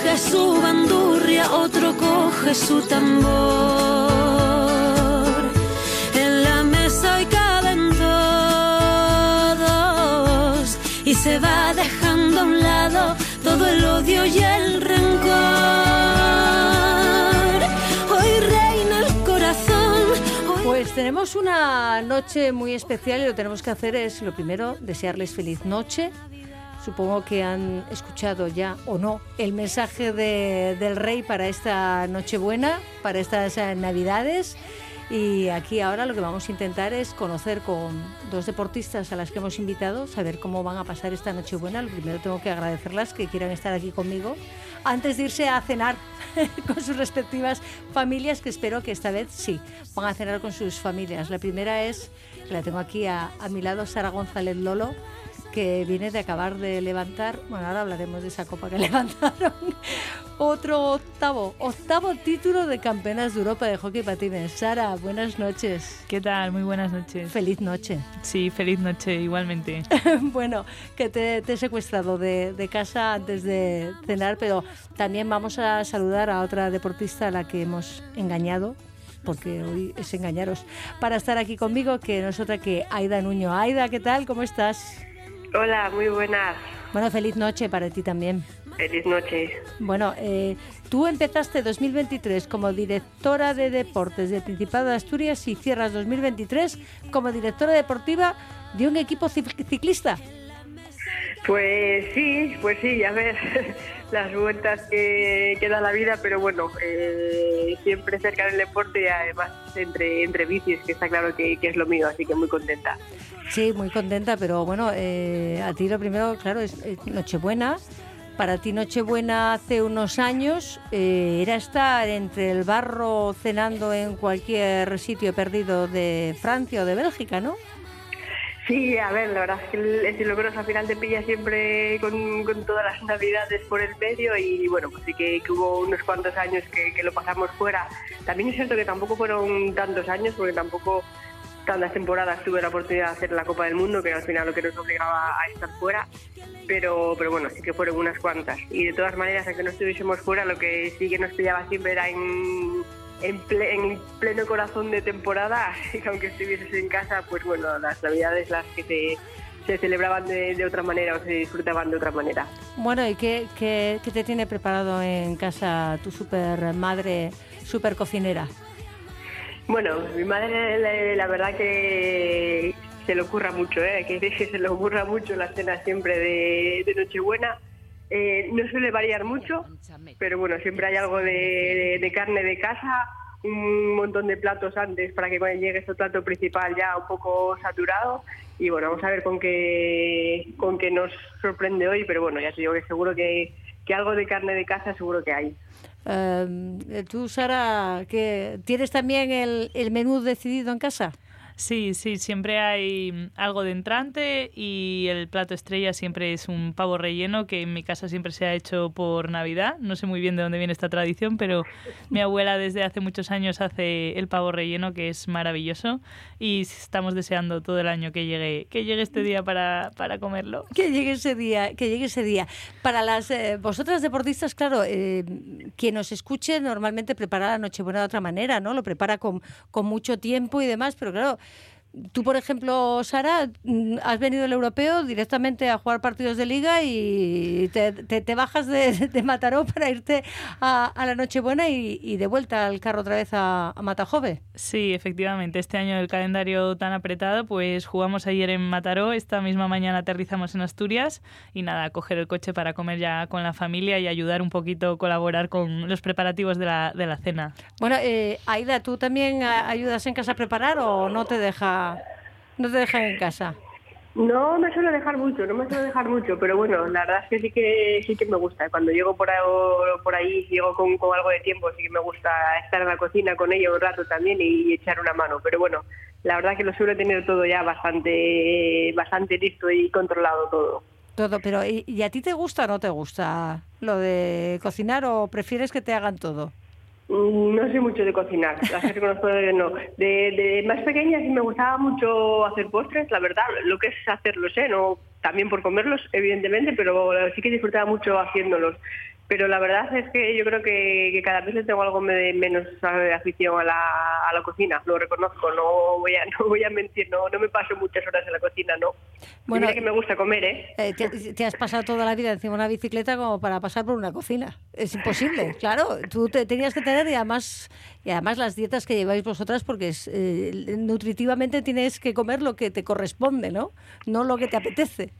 Coge su bandurria, otro coge su tambor. En la mesa hoy caben todos y se va dejando a un lado todo el odio y el rencor. Hoy reina el corazón. hoy Pues tenemos una noche muy especial y lo tenemos que hacer es, lo primero, desearles feliz noche. Supongo que han escuchado ya o no el mensaje de- del rey para esta Nochebuena, para estas Navidades. Y aquí ahora lo que vamos a intentar es conocer con dos deportistas a las que hemos invitado, saber cómo van a pasar esta Nochebuena. Lo primero tengo que agradecerlas que quieran estar aquí conmigo antes de irse a cenar con sus respectivas familias, que espero que esta vez sí, van a cenar con sus familias. La primera es, la tengo aquí a, a mi lado, Sara González Lolo, que viene de acabar de levantar, bueno, ahora hablaremos de esa copa que levantaron, otro octavo, octavo título de campeonas de Europa de hockey patines. Sara, buenas noches. ¿Qué tal? Muy buenas noches. Feliz noche. Sí, feliz noche igualmente. bueno, que te, te he secuestrado de, de casa antes de cenar, pero también vamos a saludar a otra deportista a la que hemos engañado, porque hoy es engañaros, para estar aquí conmigo, que no es otra que Aida Nuño. Aida, ¿qué tal? ¿Cómo estás? Hola, muy buenas. Bueno, feliz noche para ti también. Feliz noche. Bueno, eh, tú empezaste 2023 como directora de deportes del Principado de Asturias y cierras 2023 como directora deportiva de un equipo cic- ciclista. Pues sí, pues sí, a ver las vueltas que, da la vida, pero bueno, eh, siempre cerca del deporte y además entre, entre bicis, que está claro que, es lo mío, así que muy contenta. Sí, muy contenta, pero bueno, eh, a ti lo primero, claro, es, es Nochebuena. Para ti Nochebuena hace unos años eh, era estar entre el barro cenando en cualquier sitio perdido de Francia o de Bélgica, ¿no? Sí, a ver, la verdad es que el estilo cross al final te pilla siempre con, todas las navidades por el medio y bueno, pues sí que, hubo unos cuantos años que, que lo pasamos fuera. También es cierto que tampoco fueron tantos años porque tampoco tantas temporadas tuve la oportunidad de hacer la Copa del Mundo, que al final lo que nos obligaba a estar fuera, pero, pero bueno, sí que fueron unas cuantas. Y de todas maneras, aunque no estuviésemos fuera, lo que sí que nos pillaba siempre era en, en, ple- en pleno corazón de temporada, que aunque estuvieses en casa, pues bueno, las navidades las que se, se celebraban de, de otra manera o se disfrutaban de otra manera. Bueno, ¿y qué, qué- qué te tiene preparado en casa tu super madre, super cocinera? Bueno, mi madre la, la verdad que se le ocurra mucho, ¿eh? que que se le ocurra mucho la cena siempre de, de Nochebuena. Eh, no suele variar mucho, pero bueno, siempre hay algo de, carne de casa, un montón de platos antes para que cuando llegue ese plato principal ya un poco saturado. Y bueno, vamos a ver con qué, con qué nos sorprende hoy, pero bueno, ya te digo que seguro que, que algo de carne de casa seguro que hay. Eh, tú, Sara, que ¿tienes también el menú decidido en casa? Sí, sí, siempre hay mm, algo de entrante y el plato estrella siempre es un pavo relleno que en mi casa siempre se ha hecho por Navidad. No sé muy bien de dónde viene esta tradición, pero mi abuela desde hace muchos años hace el pavo relleno que es maravilloso y estamos deseando todo el año que llegue que llegue este día para, para comerlo. Que llegue ese día, que llegue ese día. Para las eh, vosotras deportistas, claro, eh, quien nos escuche normalmente prepara la Nochebuena de otra manera, ¿no? Lo prepara con, con mucho tiempo y demás, pero claro, Tú, por ejemplo, Sara, mm, has venido el europeo directamente a jugar partidos de liga y te, te, bajas de, de, Mataró para irte a, a la Nochebuena y, y, de vuelta al carro otra vez a, a, Matajove. Sí, efectivamente. Este año el calendario tan apretado, pues jugamos ayer en Mataró, esta misma mañana aterrizamos en Asturias y nada, coger el coche para comer ya con la familia y ayudar un poquito, colaborar con los preparativos de la, de la cena. Bueno, eh, Aida, ¿tú también ayudas en casa a preparar o no te deja no te dejan en casa. No me suele dejar mucho, no me suele dejar mucho, pero bueno, la verdad es que sí que sí que me gusta. Cuando llego por ahí, por ahí llego con, algo de tiempo, sí que me gusta estar en la cocina con ella un rato también y, echar una mano. Pero bueno, la verdad que lo suelo tener todo ya bastante, bastante listo y controlado todo. Todo, pero ¿y a ti te gusta o no te gusta lo de cocinar o prefieres que te hagan todo? Mm, no sé mucho de cocinar, no. De, más pequeña sí me gustaba mucho hacer postres, la verdad, lo que es hacerlos, ¿eh? No, también por comerlos, evidentemente, pero sí que disfrutaba mucho haciéndolos pero la verdad es que yo creo que, cada vez tengo algo menos afición a la, a la cocina, lo reconozco, no voy a, no voy a mentir, no, no me paso muchas horas en la cocina, no. Bueno, que me gusta comer, ¿eh? eh te, has pasado toda la vida encima de una bicicleta como para pasar por una cocina. Es imposible, claro. Tú te tenías que tener y además, y además las dietas que lleváis vosotras, porque es, eh, nutritivamente tienes que comer lo que te corresponde, ¿no? No lo que te apetece.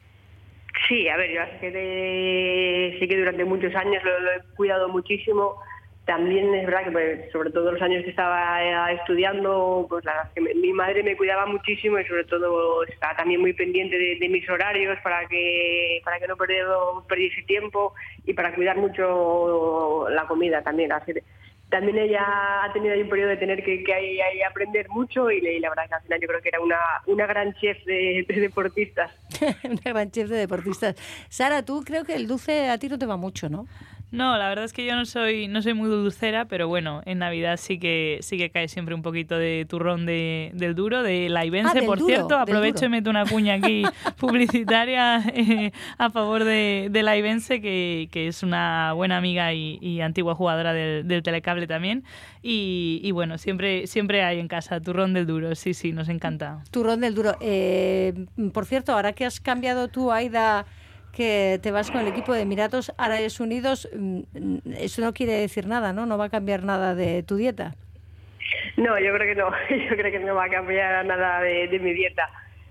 Sí, a ver, yo sí que durante muchos años lo, he cuidado muchísimo. También es verdad que pues, sobre todo los años que estaba eh, estudiando, pues la, que mi madre me cuidaba muchísimo y sobre todo estaba también muy pendiente de, mis horarios para que para que no perdiese tiempo y para cuidar mucho la comida también. Así, también ella ha tenido ahí un periodo de tener que, aprender mucho y, la verdad que al final yo creo que era una, una gran chef de, deportistas. una gran chef de deportistas. Sara, tú creo que el dulce a ti no te va mucho, ¿no? No, la verdad es que yo no soy, no soy muy dulcera, pero bueno, en Navidad sí que sí que cae siempre un poquito de turrón de, del duro, de la Ibense, ah, por cierto. Aprovecho y meto una cuña aquí publicitaria eh, a favor de, de la Ibense, que, que, es una buena amiga y, antigua jugadora del, del, telecable también. Y, y, bueno, siempre, siempre hay en casa turrón del duro, sí, sí, nos encanta. Turrón del duro. Eh, por cierto, ahora que has cambiado tú, Aida que te vas con el equipo de Emiratos Árabes Unidos, mm, eso no quiere decir nada, ¿no? No va a cambiar nada de tu dieta. No, yo creo que no. Yo creo que no va a cambiar nada de, mi dieta.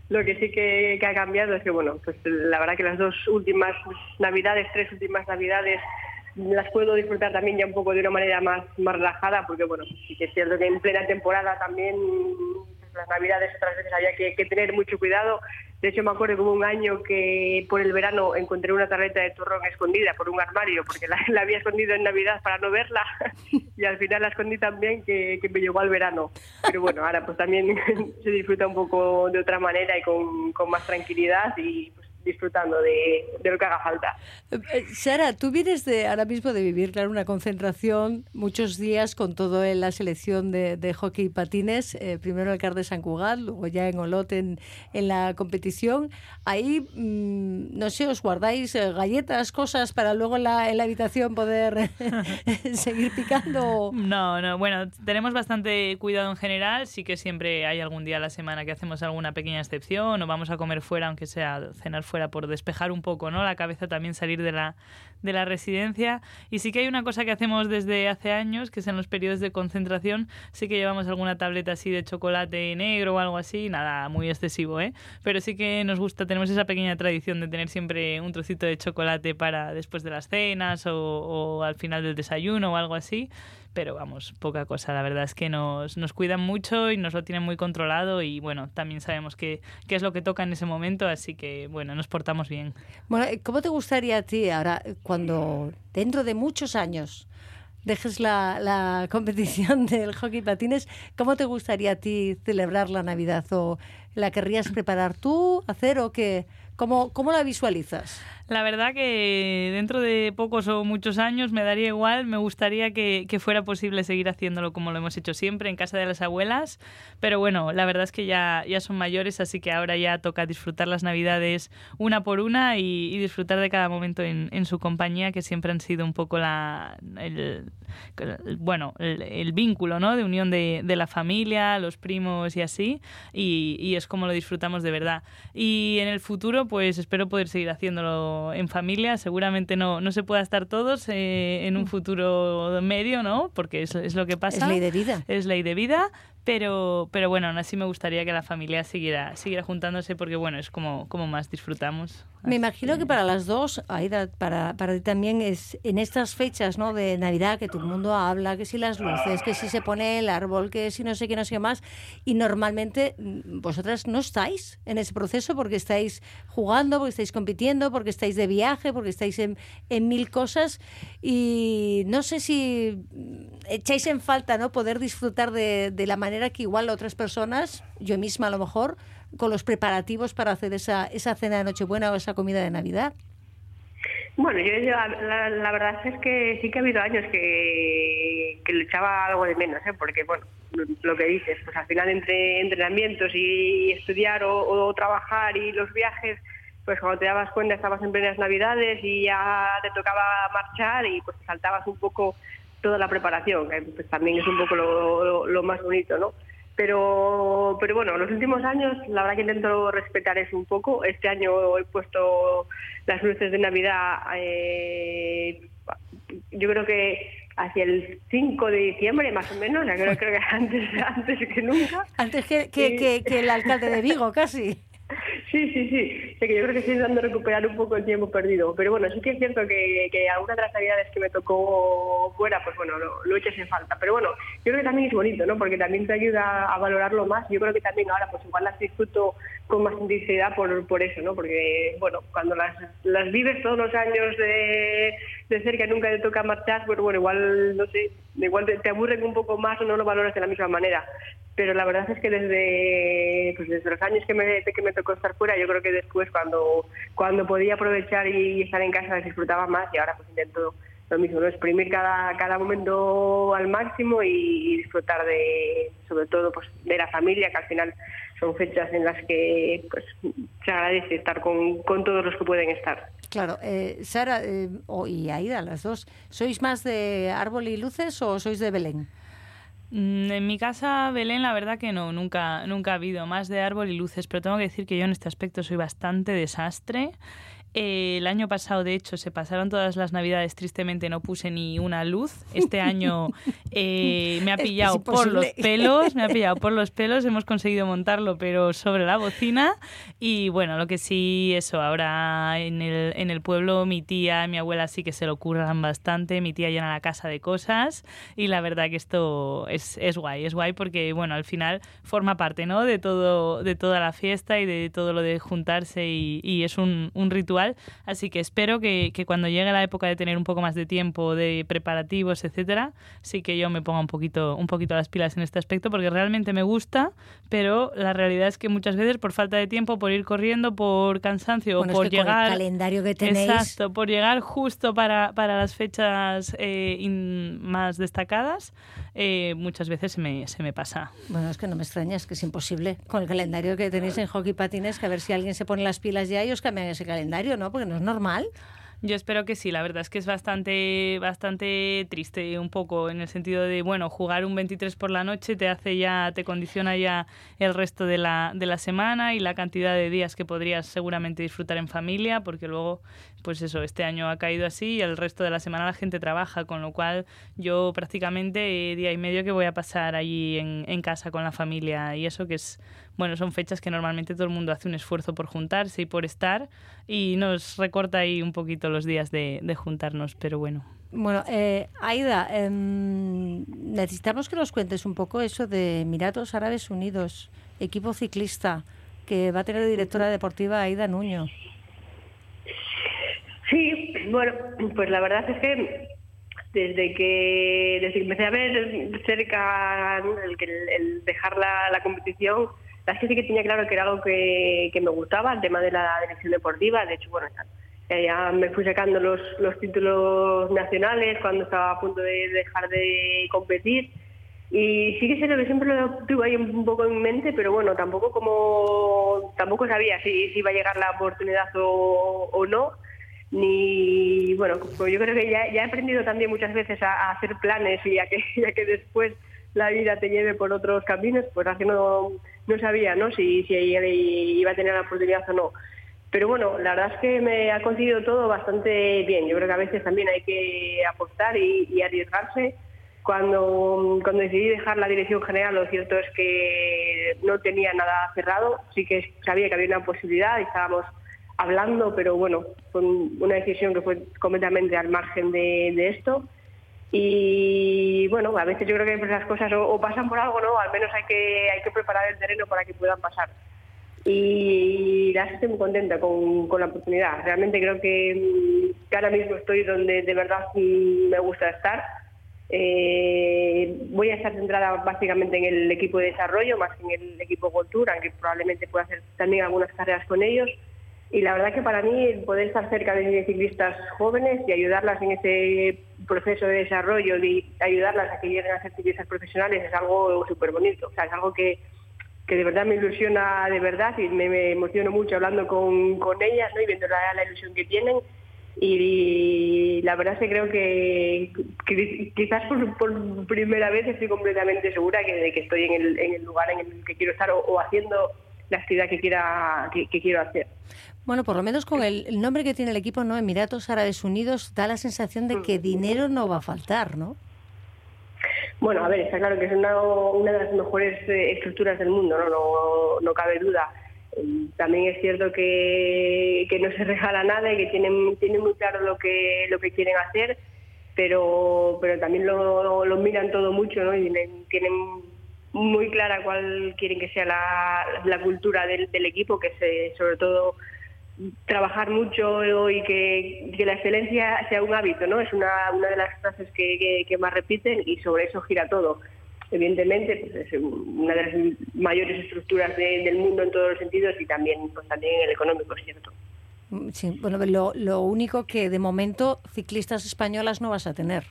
Lo que sí que, ha cambiado es que, bueno, pues la verdad que las dos últimas navidades, tres últimas navidades, las puedo disfrutar también ya un poco de una manera más, más relajada, porque, bueno, sí que es cierto que en plena temporada también las navidades otras veces había que tener mucho cuidado de hecho, me acuerdo que un año que por el verano encontré una tarjeta de turrón escondida por un armario, porque la, había escondido en Navidad para no verla, y al final la escondí también que, que me llegó al verano. Pero bueno, ahora pues también se disfruta un poco de otra manera y con, con más tranquilidad y pues, disfrutando de, lo que haga falta. Eh, Sara, tú vienes de ahora mismo de vivir claro, una concentración muchos días con todo en la selección de, de hockey y patines, eh, primero el CAR de San Cugat, luego ya en Olot en, en la competición. Ahí, mm, no sé, os guardáis eh, galletas, cosas para luego en la, en la habitación poder seguir picando. No, no, bueno, tenemos bastante cuidado en general, sí que siempre hay algún día a la semana que hacemos alguna pequeña excepción o vamos a comer fuera, aunque sea cenar fuera por despejar un poco ¿no? la cabeza, también salir de la, de la residencia. Y sí que hay una cosa que hacemos desde hace años, que es en los periodos de concentración, sí que llevamos alguna tableta así de chocolate negro o algo así, nada muy excesivo, ¿eh? pero sí que nos gusta, tenemos esa pequeña tradición de tener siempre un trocito de chocolate para después de las cenas o, o al final del desayuno o algo así pero vamos, poca cosa. La verdad es que nos, nos cuidan mucho y nos lo tienen muy controlado y bueno, también sabemos qué, qué es lo que toca en ese momento, así que bueno, nos portamos bien. Bueno, ¿cómo te gustaría a ti ahora, cuando dentro de muchos años dejes la, la competición del hockey patines, ¿cómo te gustaría a ti celebrar la Navidad? ¿O la querrías preparar tú, hacer o qué? ¿Cómo, ¿Cómo la visualizas? La verdad que dentro de pocos o muchos años me daría igual, me gustaría que, fuera posible seguir haciéndolo como lo hemos hecho siempre en casa de las abuelas, pero bueno, la verdad es que ya, ya son mayores, así que ahora ya toca disfrutar las navidades una por una y, disfrutar de cada momento en, su compañía, que siempre han sido un poco la, el, bueno, el, vínculo ¿no? de unión de, la familia, los primos y así, y, y es como lo disfrutamos de verdad. Y en el futuro, pues espero poder seguir haciéndolo en familia. Seguramente no, no se pueda estar todos eh, en un futuro medio, ¿no? Porque es, es lo que pasa. Es ley de vida. Es ley de vida. Pero, pero bueno, aún así me gustaría que la familia siguiera, siguiera juntándose porque bueno, es como, como más disfrutamos. Me imagino que para las dos, Aida, para, para ti también es en estas fechas ¿no? de Navidad que todo el mundo habla, que si las luces, que si se pone el árbol, que si no sé qué, no sé qué más, y normalmente mm, vosotras no estáis en ese proceso porque estáis jugando, porque estáis compitiendo, porque estáis de viaje, porque estáis en, en mil cosas, y no sé si mm, echáis en falta no poder disfrutar de, de la manera que igual otras personas, yo misma a lo mejor, con los preparativos para hacer esa, esa cena de Nochebuena o esa comida de Navidad? Bueno, yo, la, verdad es que sí que ha habido años que, que le echaba algo de menos, ¿eh? porque bueno, lo que dices, pues al final entre entrenamientos y estudiar o, trabajar y los viajes, pues cuando te dabas cuenta estabas en plenas navidades y ya te tocaba marchar y pues saltabas un poco toda la preparación, que pues también es un poco lo, lo más bonito, ¿no? Pero, pero bueno, los últimos años la verdad que intento respetar eso un poco. Este año he puesto las luces de Navidad, eh, yo creo que hacia el 5 de diciembre más o menos, creo, creo que antes, antes que nunca. Antes que, que, que el alcalde de Vigo, casi. Sí, sí, sí. que yo creo que estoy intentando recuperar un poco el tiempo perdido. Pero bueno, sí que es cierto que, que algunas de las navidades que me tocó fuera, pues bueno, lo, lo echas en falta. Pero bueno, yo creo que también es bonito, ¿no? Porque también te ayuda a valorarlo más. Yo creo que también ahora, pues igual las disfruto con más intensidad por, por eso, ¿no? Porque, bueno, cuando las, las vives todos los años de, de cerca y nunca te toca marchar, pues bueno, igual, no sé, igual te, aburren un poco más o no lo valoras de la misma manera pero la verdad es que desde, pues desde los años que me, que me tocó estar fuera, yo creo que después cuando, cuando podía aprovechar y estar en casa disfrutaba más y ahora pues intento lo mismo, ¿no? exprimir cada, cada momento al máximo y, disfrutar de, sobre todo, pues de la familia, que al final son fechas en las que pues se agradece estar con, con todos los que pueden estar. Claro, eh, Sara eh, y Aida, las dos, ¿sois más de árbol y luces o sois de Belén? Mm, en mi casa, Belén, la verdad que no, nunca, nunca ha habido más de árbol y luces, pero tengo que decir que yo en este aspecto soy bastante desastre el año pasado, de hecho, se pasaron todas las navidades, tristemente no puse ni una luz. Este año eh, me ha pillado por los pelos, me ha pillado por los pelos, hemos conseguido montarlo, pero sobre la bocina. Y bueno, lo que sí, eso, ahora en el, en el pueblo mi tía, mi abuela sí que se lo curran bastante, mi tía llena la casa de cosas y la verdad que esto es, es guay, es guay porque, bueno, al final forma parte, ¿no? De, todo, de toda la fiesta y de todo lo de juntarse y, y es un, un ritual Así que espero que, cuando llegue la época de tener un poco más de tiempo, de preparativos, etcétera, sí que yo me ponga un poquito, un poquito las pilas en este aspecto, porque realmente me gusta, pero la realidad es que muchas veces por falta de tiempo, por ir corriendo, por cansancio o por llegar. el calendario que tenéis. Exacto, por llegar justo para, las fechas eh, más destacadas, eh, muchas veces se me, se me pasa. Bueno, es que no me extraña, es que es imposible. Con el calendario que tenéis en hockey patines, que a ver si alguien se pone las pilas ya y os cambian ese calendario. ¿no? Porque no es normal. Yo espero que sí, la verdad es que es bastante, bastante triste un poco en el sentido de, bueno, jugar un 23 por la noche te hace ya, te condiciona ya el resto de la, de la semana y la cantidad de días que podrías seguramente disfrutar en familia, porque luego, pues eso, este año ha caído así y el resto de la semana la gente trabaja, con lo cual yo prácticamente día y medio que voy a pasar allí en, en casa con la familia y eso que es bueno, son fechas que normalmente todo el mundo hace un esfuerzo por juntarse y por estar y nos recorta ahí un poquito los días de, juntarnos, pero bueno. Bueno, eh, Aida, em, necesitamos que nos cuentes un poco eso de Emiratos Árabes Unidos, equipo ciclista, que va a tener directora deportiva Aida Nuño. Sí, bueno, pues la verdad es que desde que, desde que empecé a ver cerca el, dejar la, la competición, la que sí que tenía claro que era algo que, me gustaba, el tema de la dirección deportiva. De hecho, bueno, ya me fui sacando los, los títulos nacionales cuando estaba a punto de dejar de competir. Y sí que sé que siempre lo tuve ahí un poco en mente, pero bueno, tampoco como tampoco sabía si, si iba a llegar la oportunidad o, o no. Ni bueno, pues yo creo que ya, he aprendido también muchas veces a, hacer planes y a que, ya que después la vida te lleve por otros caminos, pues así no, no sabía ¿no? Si, si iba a tener la oportunidad o no. Pero bueno, la verdad es que me ha conseguido todo bastante bien. Yo creo que a veces también hay que apostar y, y arriesgarse. Cuando, cuando decidí dejar la dirección general, lo cierto es que no tenía nada cerrado. Sí que sabía que había una posibilidad estábamos hablando, pero bueno, fue una decisión que fue completamente al margen de, esto. Y bueno, a veces yo creo que esas cosas o, pasan por algo, ¿no? Al menos hay que, hay que preparar el terreno para que puedan pasar. Y la estoy muy contenta con, con la oportunidad. Realmente creo que, que, ahora mismo estoy donde de verdad me gusta estar. Eh, voy a estar centrada básicamente en el equipo de desarrollo, más que en el equipo Cultura, aunque probablemente pueda hacer también algunas carreras con ellos. Y la verdad que para mí el poder estar cerca de ciclistas jóvenes y ayudarlas en ese proceso de desarrollo, de ayudarlas a que lleguen a ser ciclistas profesionales es algo súper bonito. O sea, es algo que, que de verdad me ilusiona de verdad y me, me emociono mucho hablando con, con ellas ¿no? y viendo la, la, ilusión que tienen. Y, la verdad es que creo que, quizás por, primera vez estoy completamente segura que, de que estoy en el, en el lugar en el que quiero estar o, haciendo la actividad que quiera que, quiero hacer. Bueno, por lo menos con el, nombre que tiene el equipo, ¿no? Emiratos Árabes Unidos, da la sensación de que dinero no va a faltar, ¿no? Bueno, a ver, está claro que es una, una de las mejores eh, estructuras del mundo, ¿no? No, no cabe duda. También es cierto que, que no se regala nada y que tienen, tienen muy claro lo que, lo que quieren hacer, pero, pero también lo, lo miran todo mucho, ¿no? Y tienen, muy clara cuál quieren que sea la, la cultura del, del, equipo, que es sobre todo trabajar mucho y que, que, la excelencia sea un hábito, ¿no? Es una, una de las frases que, que, que, más repiten y sobre eso gira todo. Evidentemente, pues es una de las mayores estructuras de, del mundo en todos los sentidos y también, pues también en el económico, es cierto. Sí, bueno, lo, lo único que de momento ciclistas españolas no vas a tener.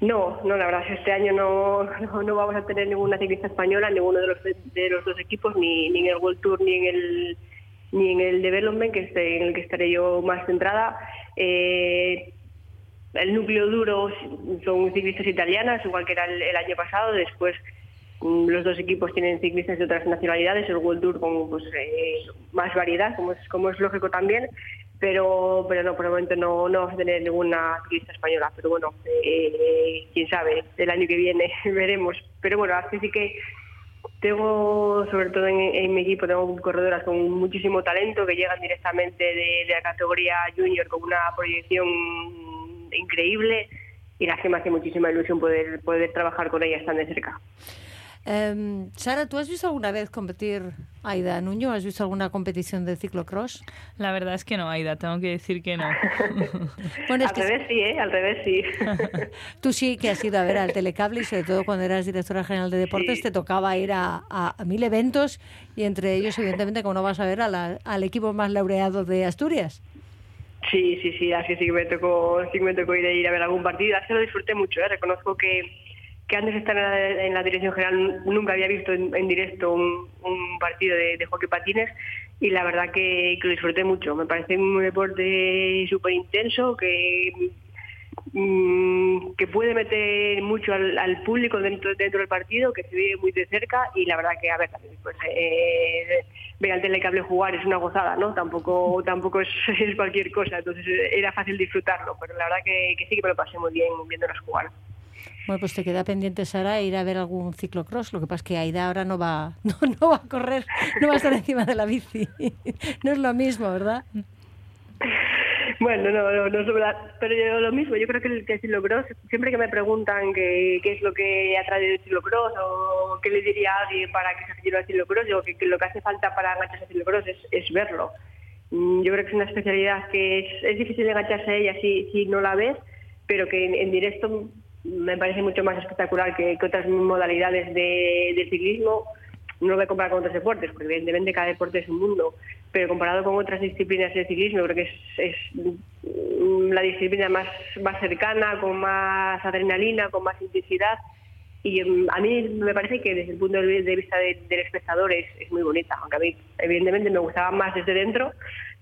No, no, la verdad es que este año no, no, no, vamos a tener ninguna ciclista española, ninguno de los, de los dos equipos, ni, ni en el World Tour ni en el ni en el Development, que es en el que estaré yo más centrada. Eh, el núcleo duro son ciclistas italianas, igual que era el, el año pasado. Después mm, los dos equipos tienen ciclistas de otras nacionalidades, el World Tour con pues, eh, más variedad, como es, como es lógico también pero pero no por el momento no, no vamos a tener ninguna ciclista española pero bueno eh, quién sabe el año que viene veremos pero bueno así sí que tengo sobre todo en, mi equipo tengo corredoras con muchísimo talento que llegan directamente de, la categoría junior con una proyección increíble y la que me hace muchísima ilusión poder poder trabajar con ellas tan de cerca Um, Sara, ¿tú has visto alguna vez competir a Aida Nuño? ¿Has visto alguna competición de ciclocross? La verdad es que no, Aida, tengo que decir que no. bueno, es al que revés sí, ¿eh? Al revés sí. Tú sí que has ido a ver al telecable y sobre todo cuando eras directora general de deportes sí. te tocaba ir a, a, a, mil eventos y entre ellos, evidentemente, como no vas a ver a la, al equipo más laureado de Asturias. Sí, sí, sí, así sí que me tocó, sí que me tocó ir a, ir a ver algún partido. Así lo disfruté mucho, ¿eh? reconozco que que antes de estar en la, dirección general nunca había visto en, directo un, partido de, hockey patines y la verdad que, lo disfruté mucho. Me parece un deporte súper intenso que, mmm, que puede meter mucho al, al, público dentro, dentro del partido, que se vive muy de cerca y la verdad que, a ver, pues, eh, ver al telecable jugar es una gozada, ¿no? Tampoco tampoco es, cualquier cosa, entonces era fácil disfrutarlo, pero la verdad que, que sí que me lo pasé muy bien viéndolos jugar. Bueno, pues te queda pendiente, Sara, ir a ver algún ciclocross. Lo que pasa es que Aida ahora no va, no, no va a correr, no va a estar encima de la bici. No es lo mismo, ¿verdad? Bueno, no, no, no es verdad. Pero yo lo mismo, yo creo que el, que el ciclocross, siempre que me preguntan qué, es lo que ha traído el ciclocross o qué le diría a alguien para que se aficionó al ciclocross, yo que, lo que hace falta para engancharse al ciclocross es, es verlo. Mm, yo creo que es una especialidad que es, es difícil engancharse a ella si, si no la ves, pero que en directo me parece mucho más espectacular que, otras modalidades de, de, ciclismo. no lo voy a comparar con otros deportes, porque evidentemente cada deporte es un mundo, pero comparado con otras disciplinas de ciclismo, creo que es, mm, la disciplina más, cercana, con más adrenalina, con más intensidad. Y mm, a mí me parece que desde el punto de vista del espectador es, es muy bonita, aunque a mí evidentemente me gustaba más desde dentro,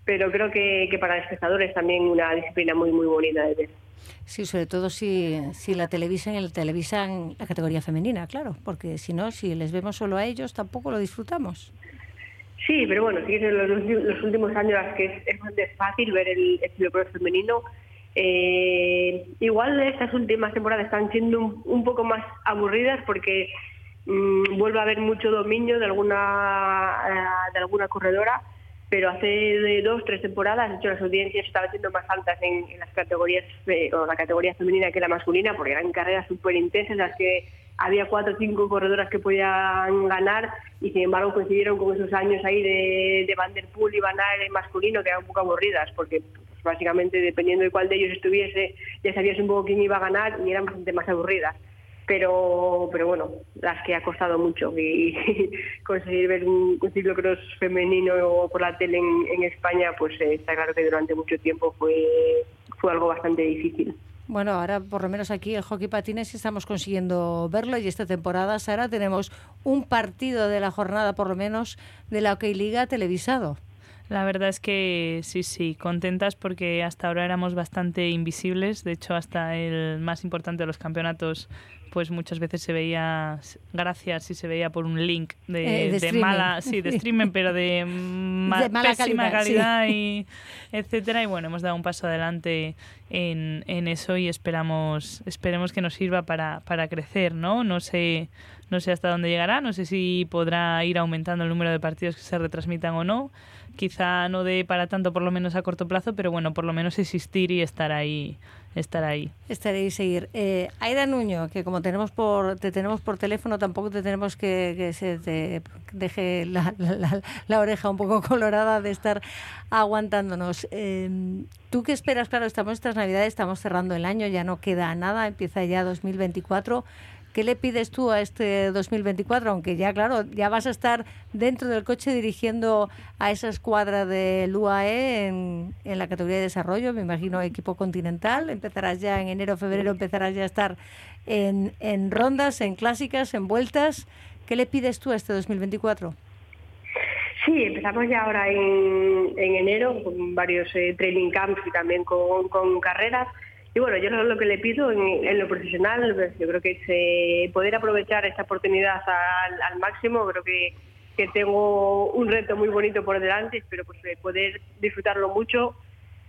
pero creo que, que para el espectador es también una disciplina muy, muy bonita de ver. Sí, sobre todo si, si la televisan la televisan la categoría femenina, claro, porque si no, si les vemos solo a ellos, tampoco lo disfrutamos. Sí, pero bueno, sí en los, los últimos años que es, bastante fácil ver el estilo femenino. Eh, igual estas últimas temporadas están siendo un, un poco más aburridas porque mmm, vuelve a haber mucho dominio de alguna eh, de alguna corredora pero hace de dos, tres temporadas, de hecho, las audiencias estaban siendo más altas en, en las categorías, o la categoría femenina que la masculina, porque eran carreras súper intensas, en las que había cuatro o cinco corredoras que podían ganar, y sin embargo coincidieron con esos años ahí de, de Van Der y Van Aert masculino, que eran un poco aburridas, porque pues, básicamente dependiendo de cuál de ellos estuviese, ya sabías un poco quién iba a ganar, y eran bastante más aburridas pero pero bueno, las que ha costado mucho y, conseguir ver un, un ciclocross femenino por la tele en, en España, pues eh, está claro que durante mucho tiempo fue, fue algo bastante difícil. Bueno, ahora por lo menos aquí el hockey patines estamos consiguiendo verlo y esta temporada, Sara, tenemos un partido de la jornada por lo menos de la Hockey Liga televisado. La verdad es que sí, sí, contentas porque hasta ahora éramos bastante invisibles. De hecho, hasta el más importante de los campeonatos, pues muchas veces se veía, gracias, si se veía por un link de, Eh, de de streaming. mala, sí, de streaming, pero de, ma- De mala pésima calidad, calidad, y etcétera. Y bueno, hemos dado un paso adelante en, en eso y esperamos, esperemos que nos sirva para, para crecer, ¿no? No sé, no sé hasta dónde llegará, no sé si podrá ir aumentando el número de partidos que se retransmitan o no. Quizá no dé para tanto, por lo menos a corto plazo, pero bueno, por lo menos existir y estar ahí, estar ahí. Estaréis seguir. Eh, Aida Nuño, que como tenemos por, te tenemos por teléfono, tampoco te tenemos que, que se te deje la, la- la- la oreja un poco colorada de estar aguantándonos. Eh, ¿Tú qué esperas? Claro, estamos estas navidades, estamos cerrando el año, ya no queda nada, empieza ya 2024. ¿Qué le pides tú a este 2024? Aunque ya, claro, ya vas a estar dentro del coche dirigiendo a esa escuadra del UAE en, en la categoría de desarrollo, me imagino equipo continental. Empezarás ya en enero, febrero, empezarás ya a estar en, en rondas, en clásicas, en vueltas. ¿Qué le pides tú a este 2024? Sí, empezamos ya ahora en, en enero con varios eh, training camps y también con, con carreras. Y bueno, yo lo, que le pido en, lo profesional, pues, yo creo que es eh, poder aprovechar esta oportunidad al, máximo. Creo que, que tengo un reto muy bonito por delante, espero pues, poder disfrutarlo mucho,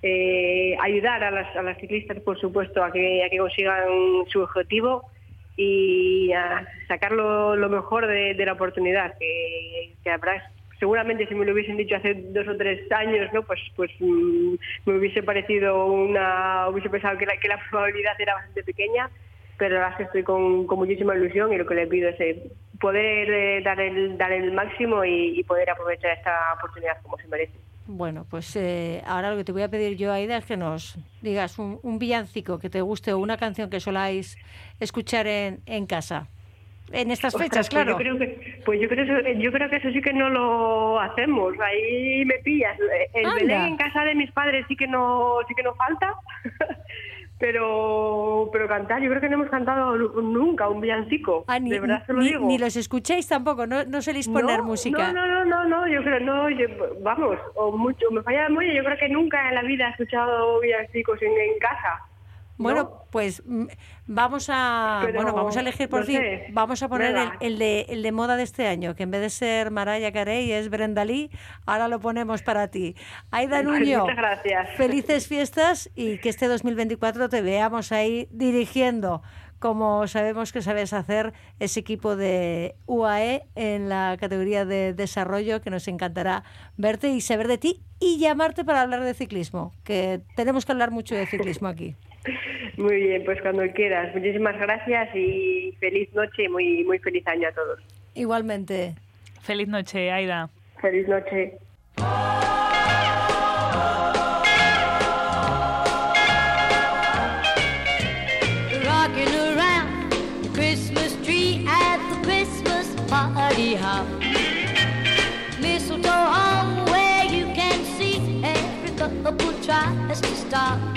eh, ayudar a las, ciclistas, por supuesto, a que, a que consigan su objetivo y a sacar lo, mejor de, de la oportunidad, que, que habrá seguramente si me lo hubiesen dicho hace dos o tres años, ¿no? Pues, pues mm, me hubiese parecido una, hubiese pensado que la, que la probabilidad era bastante pequeña, pero la verdad es que estoy con, con muchísima ilusión y lo que le pido es eh, poder eh, dar el dar el máximo y, poder aprovechar esta oportunidad como se merece. Bueno, pues eh, ahora lo que te voy a pedir yo, Aida, es que nos digas un, un villancico que te guste o una canción que soláis escuchar en, en casa. En estas fechas, Ostras, pues claro. Yo creo que, pues yo creo, eso, yo creo que eso sí que no lo hacemos. Ahí me pillas. El Anda. Belén en casa de mis padres sí que no, sí que no falta. pero, pero cantar, yo creo que no hemos cantado nunca un villancico. Ah, ni, de verdad se lo ni- digo. ni los escucháis tampoco, no, no soléis poner no, música. No, no, no, no, no, yo creo, no, yo- vamos, o mucho, me falla la memoria, yo creo que nunca en la vida he escuchado villancicos en, en casa. ¿No? Bueno, pues mm, vamos a Pero, bueno, vamos a elegir por no fin. sé. Vamos a poner el, de el de moda de este año, que en vez de ser Mariah Carey es Brenda Lee, ahora lo ponemos para ti. Aida Pues Nuño. muchas gracias. Felices fiestas y que este 2024 te veamos ahí dirigiendo como sabemos que sabes hacer ese equipo de UAE en la categoría de desarrollo que nos encantará verte y saber de ti y llamarte para hablar de ciclismo, que tenemos que hablar mucho de ciclismo aquí. Muy bien, pues cuando quieras. Muchísimas gracias y feliz noche y muy, muy feliz año a todos. Igualmente. Feliz noche, Aida. Feliz noche. Rocking around the Christmas tree at the Christmas party. Mistletoe hung where you can see every couple tries to stop.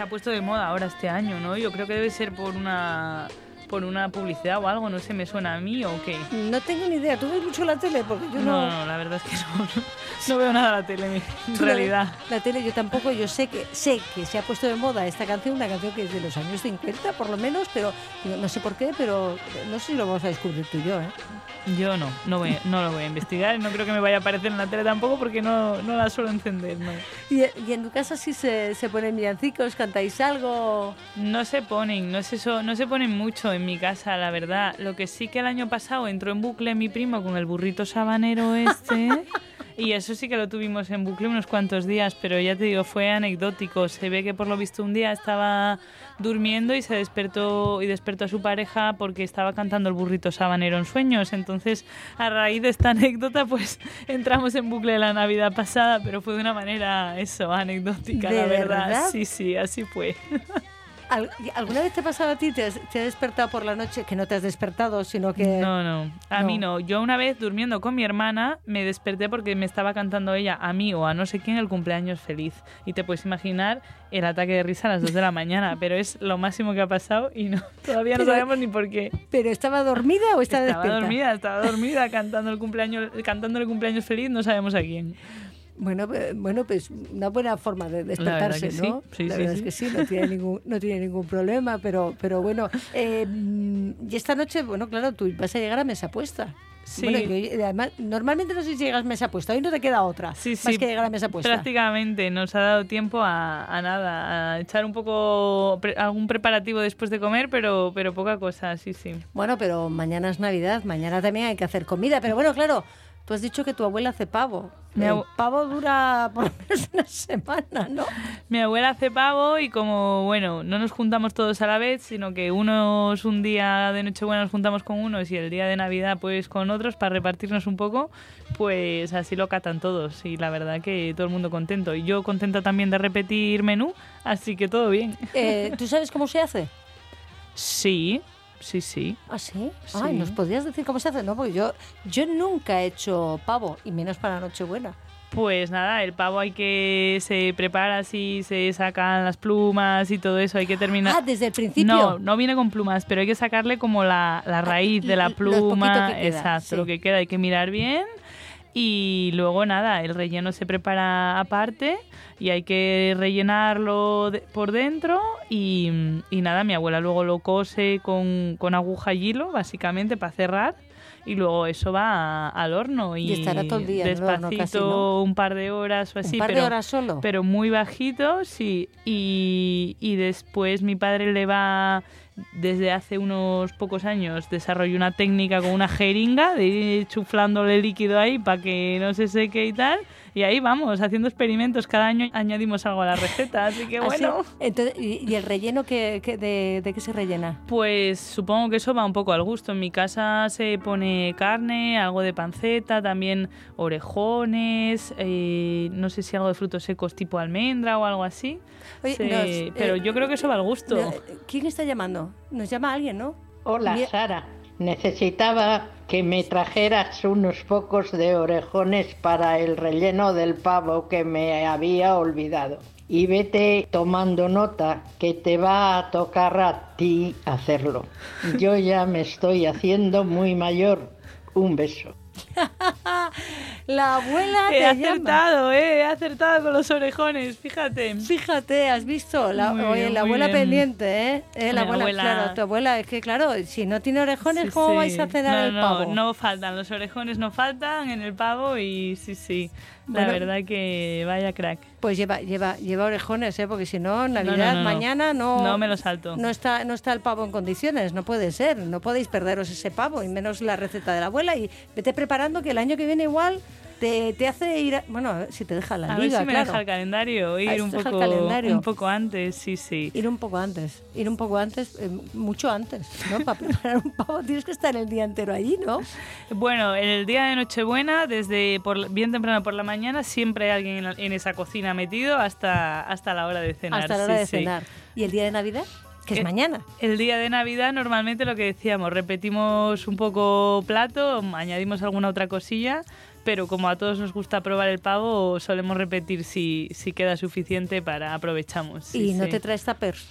Se ha puesto de moda ahora este año, ¿no? Yo creo que debe ser por una por una publicidad o algo, no sé, me suena a mí o qué. No tengo ni idea. ¿Tú ves mucho la tele? Porque yo No, no... no, la verdad es que no, no, veo nada la tele en Tú la- realidad. La, tele yo tampoco, yo sé que sé que se ha puesto de moda esta canción, una canción que es de los años 50 por lo menos, pero no sé por qué, pero no sé si lo vamos a descubrir tú y yo, ¿eh? Yo no, no, voy, no lo voy a investigar, no creo que me vaya a aparecer en la tele tampoco porque no, no la suelo encender, no. Y, y en tu casa sí se, se ponen villancicos, cantáis algo. No se ponen, no se, so- no se ponen mucho en mi casa, la verdad. Lo que sí que el año pasado entró en bucle mi primo con el burrito sabanero este. Y eso sí que lo tuvimos en bucle unos cuantos días, pero ya te digo, fue anecdótico. Se ve que por lo visto un día estaba durmiendo y se despertó y despertó a su pareja porque estaba cantando el burrito sabanero en sueños. Entonces, a raíz de esta anécdota, pues entramos en bucle de la Navidad pasada, pero fue de una manera eso, anecdótica, ¿De la verdad. verdad? Sí, sí, así fue. Al- ¿Alguna vez te ha pasado a ti? ¿Te has, te has despertado por la noche? Que no te has despertado, sino que... No, no, a No. mí no. Yo una vez durmiendo con mi hermana me desperté porque me estaba cantando ella a mí o a no sé quién el cumpleaños feliz. Y te puedes imaginar el ataque de risa a las 2 de la mañana, pero es lo máximo que ha pasado y no, todavía no Pero- sabemos ni por qué. ¿Pero estaba dormida o estaba, Estaba despierta? dormida, estaba dormida cantando el cumpleaños, cantando el cumpleaños feliz, no sabemos a quién. Bueno, bueno, pues una buena forma de despertarse, sí. ¿no? Sí, la sí, verdad sí. es que sí, no tiene ningún, no tiene ningún problema, pero, pero bueno. eh, y esta noche, bueno, claro, tú vas a llegar a mesa puesta. Sí. Bueno, además, normalmente no sé si llegas mesa puesta, hoy no te queda otra. Sí, Más sí, que llegar a mesa puesta. Prácticamente nos ha dado tiempo a, a nada, a echar un poco pre- algún preparativo después de comer, pero, pero poca cosa, sí, sí. Bueno, pero mañana es Navidad, mañana también hay que hacer comida, pero bueno, claro. Tú has dicho que tu abuela hace pavo. Mi El pavo dura por lo menos una semana, ¿no? Mi abuela hace pavo y como, bueno, no nos juntamos todos a la vez, sino que unos un día de Nochebuena nos juntamos con unos y el día de Navidad pues con otros para repartirnos un poco, pues así lo catan todos y la verdad que todo el mundo contento. Y yo contenta también de repetir menú, así que todo bien. Eh, ¿Tú sabes cómo se hace? Sí, sí, sí. ¿Ah, sí? Sí. Ay, ¿nos podrías decir cómo se hace? No, porque yo, yo nunca he hecho pavo, y menos para Nochebuena. Pues nada, el pavo hay que se prepara así, se sacan las plumas y todo eso, hay que terminar. Ah, desde el principio. No, no viene con plumas, pero hay que sacarle como la, la raíz de l- la pluma. que queda, exacto, sí. lo que queda hay que mirar bien. Y luego nada, el relleno se prepara aparte y hay que rellenarlo de- por dentro. Y, y nada, mi abuela luego lo cose con, con aguja y hilo, básicamente, para cerrar. Y luego eso va a- al horno y, Y estará todo el día en el horno despacito, casi, ¿no? un par de horas o así. ¿Un par de pero, horas solo? pero muy bajito, sí. Y, y después mi padre le va, desde hace unos pocos años, desarrolló una técnica con una jeringa de ir chuflándole líquido ahí para que no se seque y tal. Y ahí vamos, haciendo experimentos. Cada año añadimos algo a la receta, así que ¿Ah, bueno. Entonces, ¿y, el relleno que, que- de, de qué se rellena? Pues supongo que eso va un poco al gusto. En mi casa se pone carne, algo de panceta, también orejones, eh, no sé si algo de frutos secos tipo almendra o algo así. Oye, Se- nos, pero eh, yo creo que eso va al gusto. ¿Quién está llamando? Nos llama alguien, ¿no? Hola. Sara. Necesitaba que me trajeras unos pocos de orejones para el relleno del pavo que me había olvidado. Y vete tomando nota que te va a tocar a ti hacerlo. Yo ya me estoy haciendo muy mayor. Un beso. La abuela He te llama. acertado, eh, he acertado con los orejones, fíjate. Fíjate, has visto, la, Muy oye, bien, la abuela bien. pendiente, ¿eh? Eh, la abuela, abuela- claro, tu abuela, es que claro, si no tiene orejones, Sí, ¿cómo sí. vais a cenar no, el no, pavo? No faltan, los orejones no faltan en el pavo y sí, sí. La Bueno. verdad que vaya crack. Pues lleva, lleva, lleva orejones, ¿eh? Porque si no, no, Navidad, no, no. mañana no... No me lo salto. No está, no está el pavo en condiciones, no puede ser, no podéis perderos ese pavo y menos la receta de la abuela y vete preparando que el año que viene igual te, te hace ir, a- bueno, ver si te deja la A ver liga, si me claro. deja el calendario, ver ir un poco, calendario. un poco antes, sí, sí. Ir un poco antes, ir un poco antes, eh, mucho antes, ¿no? Para preparar un pavo tienes que estar el día entero allí, ¿no? Bueno, el día de Nochebuena, desde por, bien temprano por la mañana, siempre hay alguien en, esa cocina metido hasta, hasta la hora de cenar. Hasta la hora sí, de sí. cenar. ¿Y el día de Navidad? Que es Eh, mañana. El día de Navidad normalmente lo que decíamos, repetimos un poco plato, añadimos alguna otra cosilla, pero como a todos nos gusta probar el pavo, solemos repetir si, si queda suficiente para aprovechamos. sí, y no sí. te traes tuppers.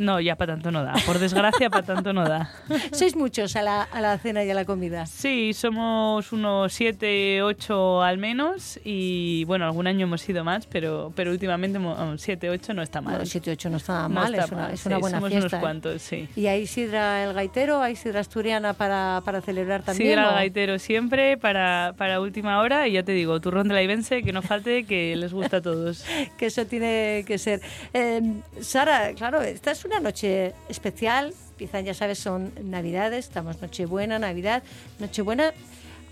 No, ya para tanto no da. Por desgracia, para tanto no da. Sois muchos a la, a la cena y a la comida. Sí, somos unos 7, 8 al menos y bueno, algún año hemos sido más, pero, pero últimamente 7, 8 no está mal. Bueno, 7 8 no está No mal, está es una, mal, es una sí, buena somos fiesta. unos ¿eh? cuantos, sí. ¿Y hay sidra el gaitero? ¿Hay sidra asturiana para, para celebrar también? Sidra o- al gaitero siempre para, para última hora y ya te digo, turrón de la Ibense, que no falte, que les gusta a todos. Que eso tiene que ser. Eh, Sara, claro, esta es una noche especial. Empiezan, ya sabes, son Navidades. Estamos Nochebuena, Navidad. Nochebuena,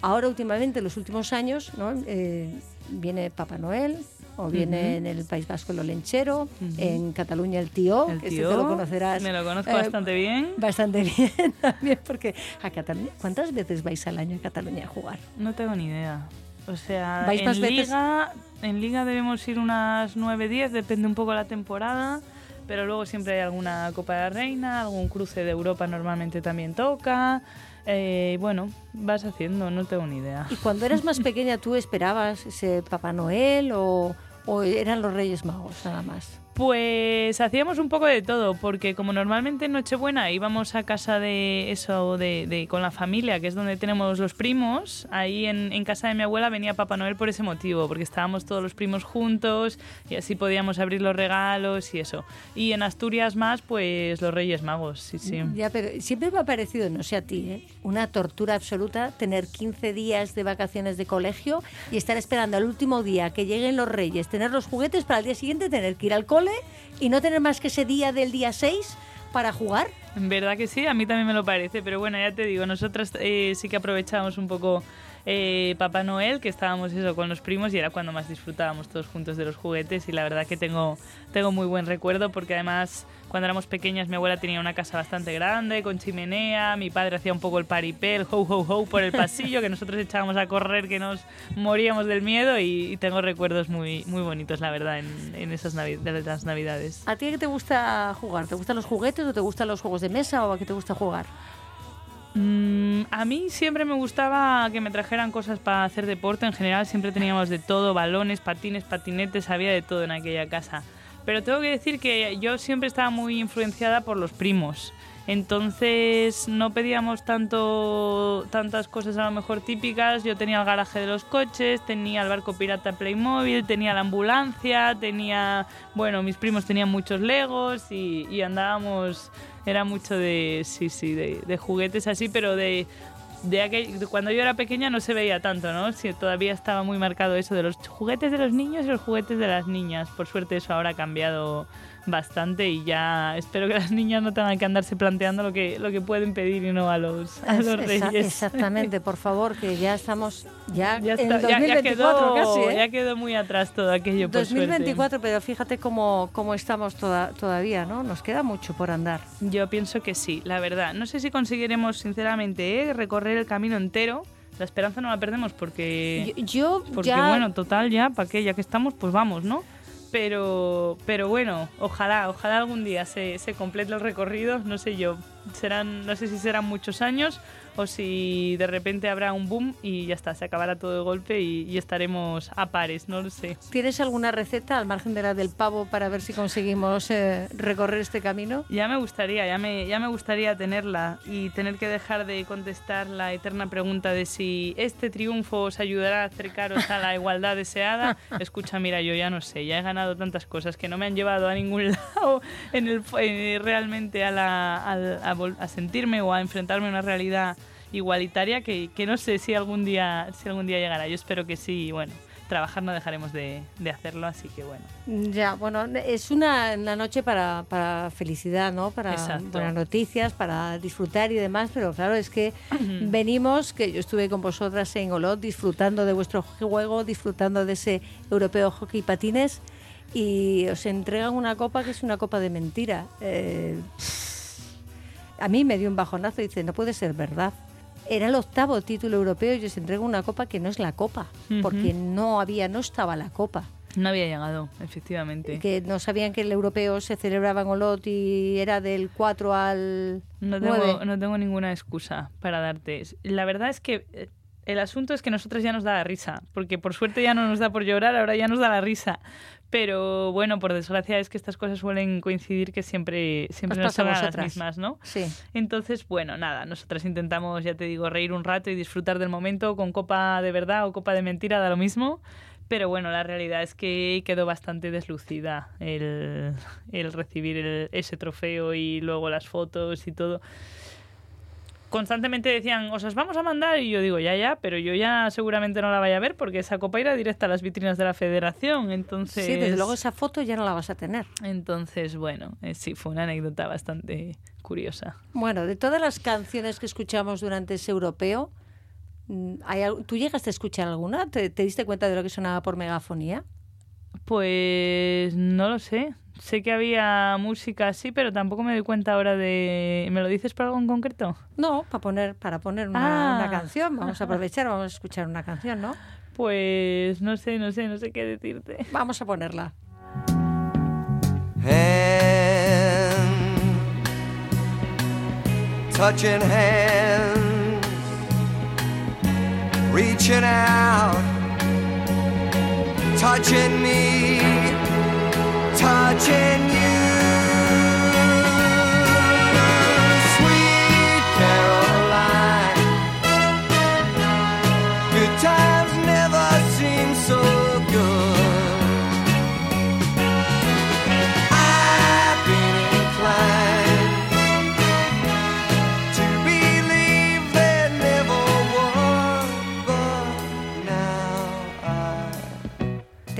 ahora últimamente, en los últimos años, ¿no? Eh, viene Papá Noel. O viene en el País Vasco el Olenchero, en Cataluña el tío, El que tío, este te lo conocerás. me lo conozco eh, bastante bien. Bastante bien también, porque a Cataluña, ¿cuántas veces vais al año a Cataluña a jugar? No tengo ni idea. O sea, ¿Vais en más veces? liga, en liga debemos ir unas 9, 10, depende un poco la temporada, pero luego siempre hay alguna Copa de la Reina, algún cruce de Europa normalmente también toca. Eh, bueno, vas haciendo, no tengo ni idea. Y cuando eras más pequeña, ¿tú esperabas ese Papá Noel o, o eran los Reyes Magos nada más? Pues hacíamos un poco de todo, porque como normalmente en Nochebuena íbamos a casa de eso, de, con la familia, que es donde tenemos los primos, ahí en, en casa de mi abuela venía Papá Noel por ese motivo, porque estábamos todos los primos juntos y así podíamos abrir los regalos y eso. Y en Asturias más, pues los Reyes Magos, sí, sí. Ya, pero siempre me ha parecido, no sé a ti, ¿eh? una tortura absoluta tener 15 días de vacaciones de colegio y estar esperando al último día que lleguen los Reyes, tener los juguetes para el día siguiente tener que ir al cole y no tener más que ese día del día 6 para jugar. Verdad que sí, a mí también me lo parece, pero bueno, ya te digo, nosotras eh, sí que aprovechábamos un poco eh, Papá Noel, que estábamos eso con los primos y era cuando más disfrutábamos todos juntos de los juguetes y la verdad que tengo, tengo muy buen recuerdo porque además cuando éramos pequeñas mi abuela tenía una casa bastante grande con chimenea, mi padre hacía un poco el paripé, el ho ho ho por el pasillo que nosotros echábamos a correr que nos moríamos del miedo y, y tengo recuerdos muy, muy bonitos la verdad en, en esas navi- de las navidades. ¿A ti qué te gusta jugar? ¿Te gustan los juguetes o te gustan los juegos de mesa o a qué te gusta jugar? Mm, a mí siempre me gustaba que me trajeran cosas para hacer deporte. En general siempre teníamos de todo, balones, patines, patinetes, había de todo en aquella casa. Pero tengo que decir que yo siempre estaba muy influenciada por los primos. Entonces no pedíamos tanto tantas cosas a lo mejor típicas. Yo tenía el garaje de los coches, tenía el barco pirata Playmobil, tenía la ambulancia, tenía, bueno, mis primos tenían muchos Legos y, andábamos, era mucho de, sí, sí, de, de juguetes así, pero de, de, aquel- cuando yo era pequeña no se veía tanto, ¿no? Sí, todavía estaba muy marcado eso de los juguetes de los niños y los juguetes de las niñas. Por suerte eso ahora ha cambiado bastante y ya espero que las niñas no tengan que andarse planteando lo que, lo que pueden pedir y no a los, a los esa- reyes. exactamente, por favor, que ya estamos ya, Ya, en está, ya- ya 2024 quedó, casi, ¿eh? ya quedó muy atrás todo aquello, por suerte. 2024, pero fíjate cómo, cómo estamos toda- todavía, ¿no? Nos queda mucho por andar. Yo pienso que sí, la verdad. No sé si conseguiremos, sinceramente, ¿eh? recorrer el camino entero. La esperanza no la perdemos porque, Yo, yo porque ya bueno, total, ya, ¿para qué? Ya que estamos, pues vamos, ¿no? Pero, pero bueno, ojalá, ojalá algún día se, se complete el recorrido. No sé yo, serán, no sé si serán muchos años o si de repente habrá un boom y ya está, se acabará todo de golpe y, y estaremos a pares, no lo sé. ¿Tienes alguna receta al margen de la del pavo para ver si conseguimos eh, recorrer este camino? Ya me gustaría, ya me, ya me gustaría tenerla y tener que dejar de contestar la eterna pregunta de si este triunfo os ayudará a acercaros a la igualdad deseada. Escucha, mira, yo ya no sé, ya he ganado tantas cosas que no me han llevado a ningún lado en el, eh, realmente a, la, a vol- a sentirme o a enfrentarme a una realidad igualitaria que, que no sé si algún día si algún día llegará. Yo espero que sí, bueno, trabajar no dejaremos de, de hacerlo, así que bueno. Ya, bueno, es una, una noche para, para felicidad, ¿no? Para Exacto. buenas noticias, para disfrutar y demás, pero claro, es que venimos, que yo estuve con vosotras en Olot disfrutando de vuestro juego, disfrutando de ese europeo hockey patines y os entregan una copa que es una copa de mentira. Eh, a mí me dio un bajonazo y dice, no puede ser verdad. Era el octavo título europeo y os entregan una copa que no es la copa, porque no había, no estaba la copa No había llegado, efectivamente. que no sabían que el europeo se celebraba en Olot y era del 4 al No 9. tengo, no tengo ninguna excusa para darte. La verdad es que eh, el asunto es que nosotras ya nos da la risa, porque por suerte ya no nos da por llorar, ahora ya nos da la risa. Pero bueno, por desgracia es que estas cosas suelen coincidir que siempre, siempre Os nos son las mismas, ¿no? Sí. Entonces, bueno, nada, nosotras intentamos, ya te digo, reír un rato y disfrutar del momento con copa de verdad o copa de mentira, da lo mismo. Pero bueno, la realidad es que quedó bastante deslucida el, el recibir el- ese trofeo y luego las fotos y todo. Constantemente decían, os las vamos a mandar y yo digo, ya, ya, pero yo ya seguramente no la vaya a ver porque esa copa irá directa a las vitrinas de la federación. Entonces, Sí, desde luego esa foto ya no la vas a tener. entonces bueno, eh, sí, fue una anécdota bastante curiosa. Bueno, de todas las canciones que escuchamos durante ese europeo, mm, ¿hay al- ¿tú llegaste a escuchar alguna? ¿Te, te diste cuenta de lo que sonaba por megafonía? Pues no lo sé. Sé que había música así, pero tampoco me doy cuenta ahora de... ¿Me lo dices por algo en concreto? No, para poner, para poner una, Ah. una canción. Vamos a aprovechar, vamos a escuchar una canción, ¿no? Pues no sé, no sé, no sé qué decirte. Vamos a ponerla. hand, touching hands, reaching out, touching me, touching you. Sweet Caroline, good times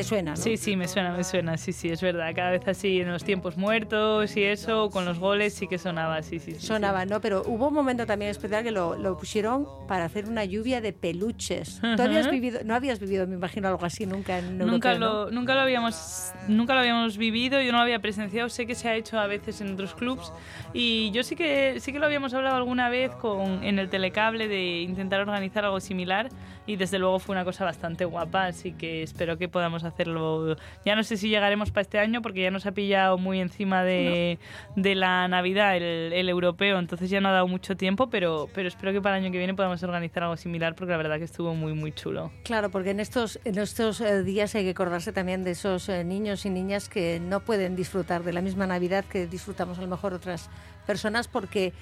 suena, no? Sí, sí, me suena, me suena, sí, sí, es verdad. Cada vez así en los tiempos muertos y eso, con los goles sí que sonaba, sí, sí. sí, sí. Sonaba, ¿no? Pero hubo un momento también especial que lo, lo pusieron para hacer una lluvia de peluches. ¿Tú habías vivido, no habías vivido, me imagino, algo así nunca en Nunca europeo, ¿no? lo, nunca lo habíamos nunca lo habíamos vivido, yo no lo había presenciado, sé que se ha hecho a veces en otros clubs y yo sí que sí que lo habíamos hablado alguna vez con en el telecable de intentar organizar algo similar y desde luego fue una cosa bastante guapa, así que espero que podamos hacerlo. Ya no sé si llegaremos para este año porque ya nos ha pillado muy encima de, de la Navidad el, el europeo, entonces ya no ha dado mucho tiempo, pero pero espero que para el año que viene podamos organizar algo similar porque la verdad que estuvo muy muy chulo. Claro, porque en estos, en estos eh, días hay que acordarse también de esos eh, niños y niñas que no pueden disfrutar de la misma Navidad que disfrutamos a lo mejor otras personas porque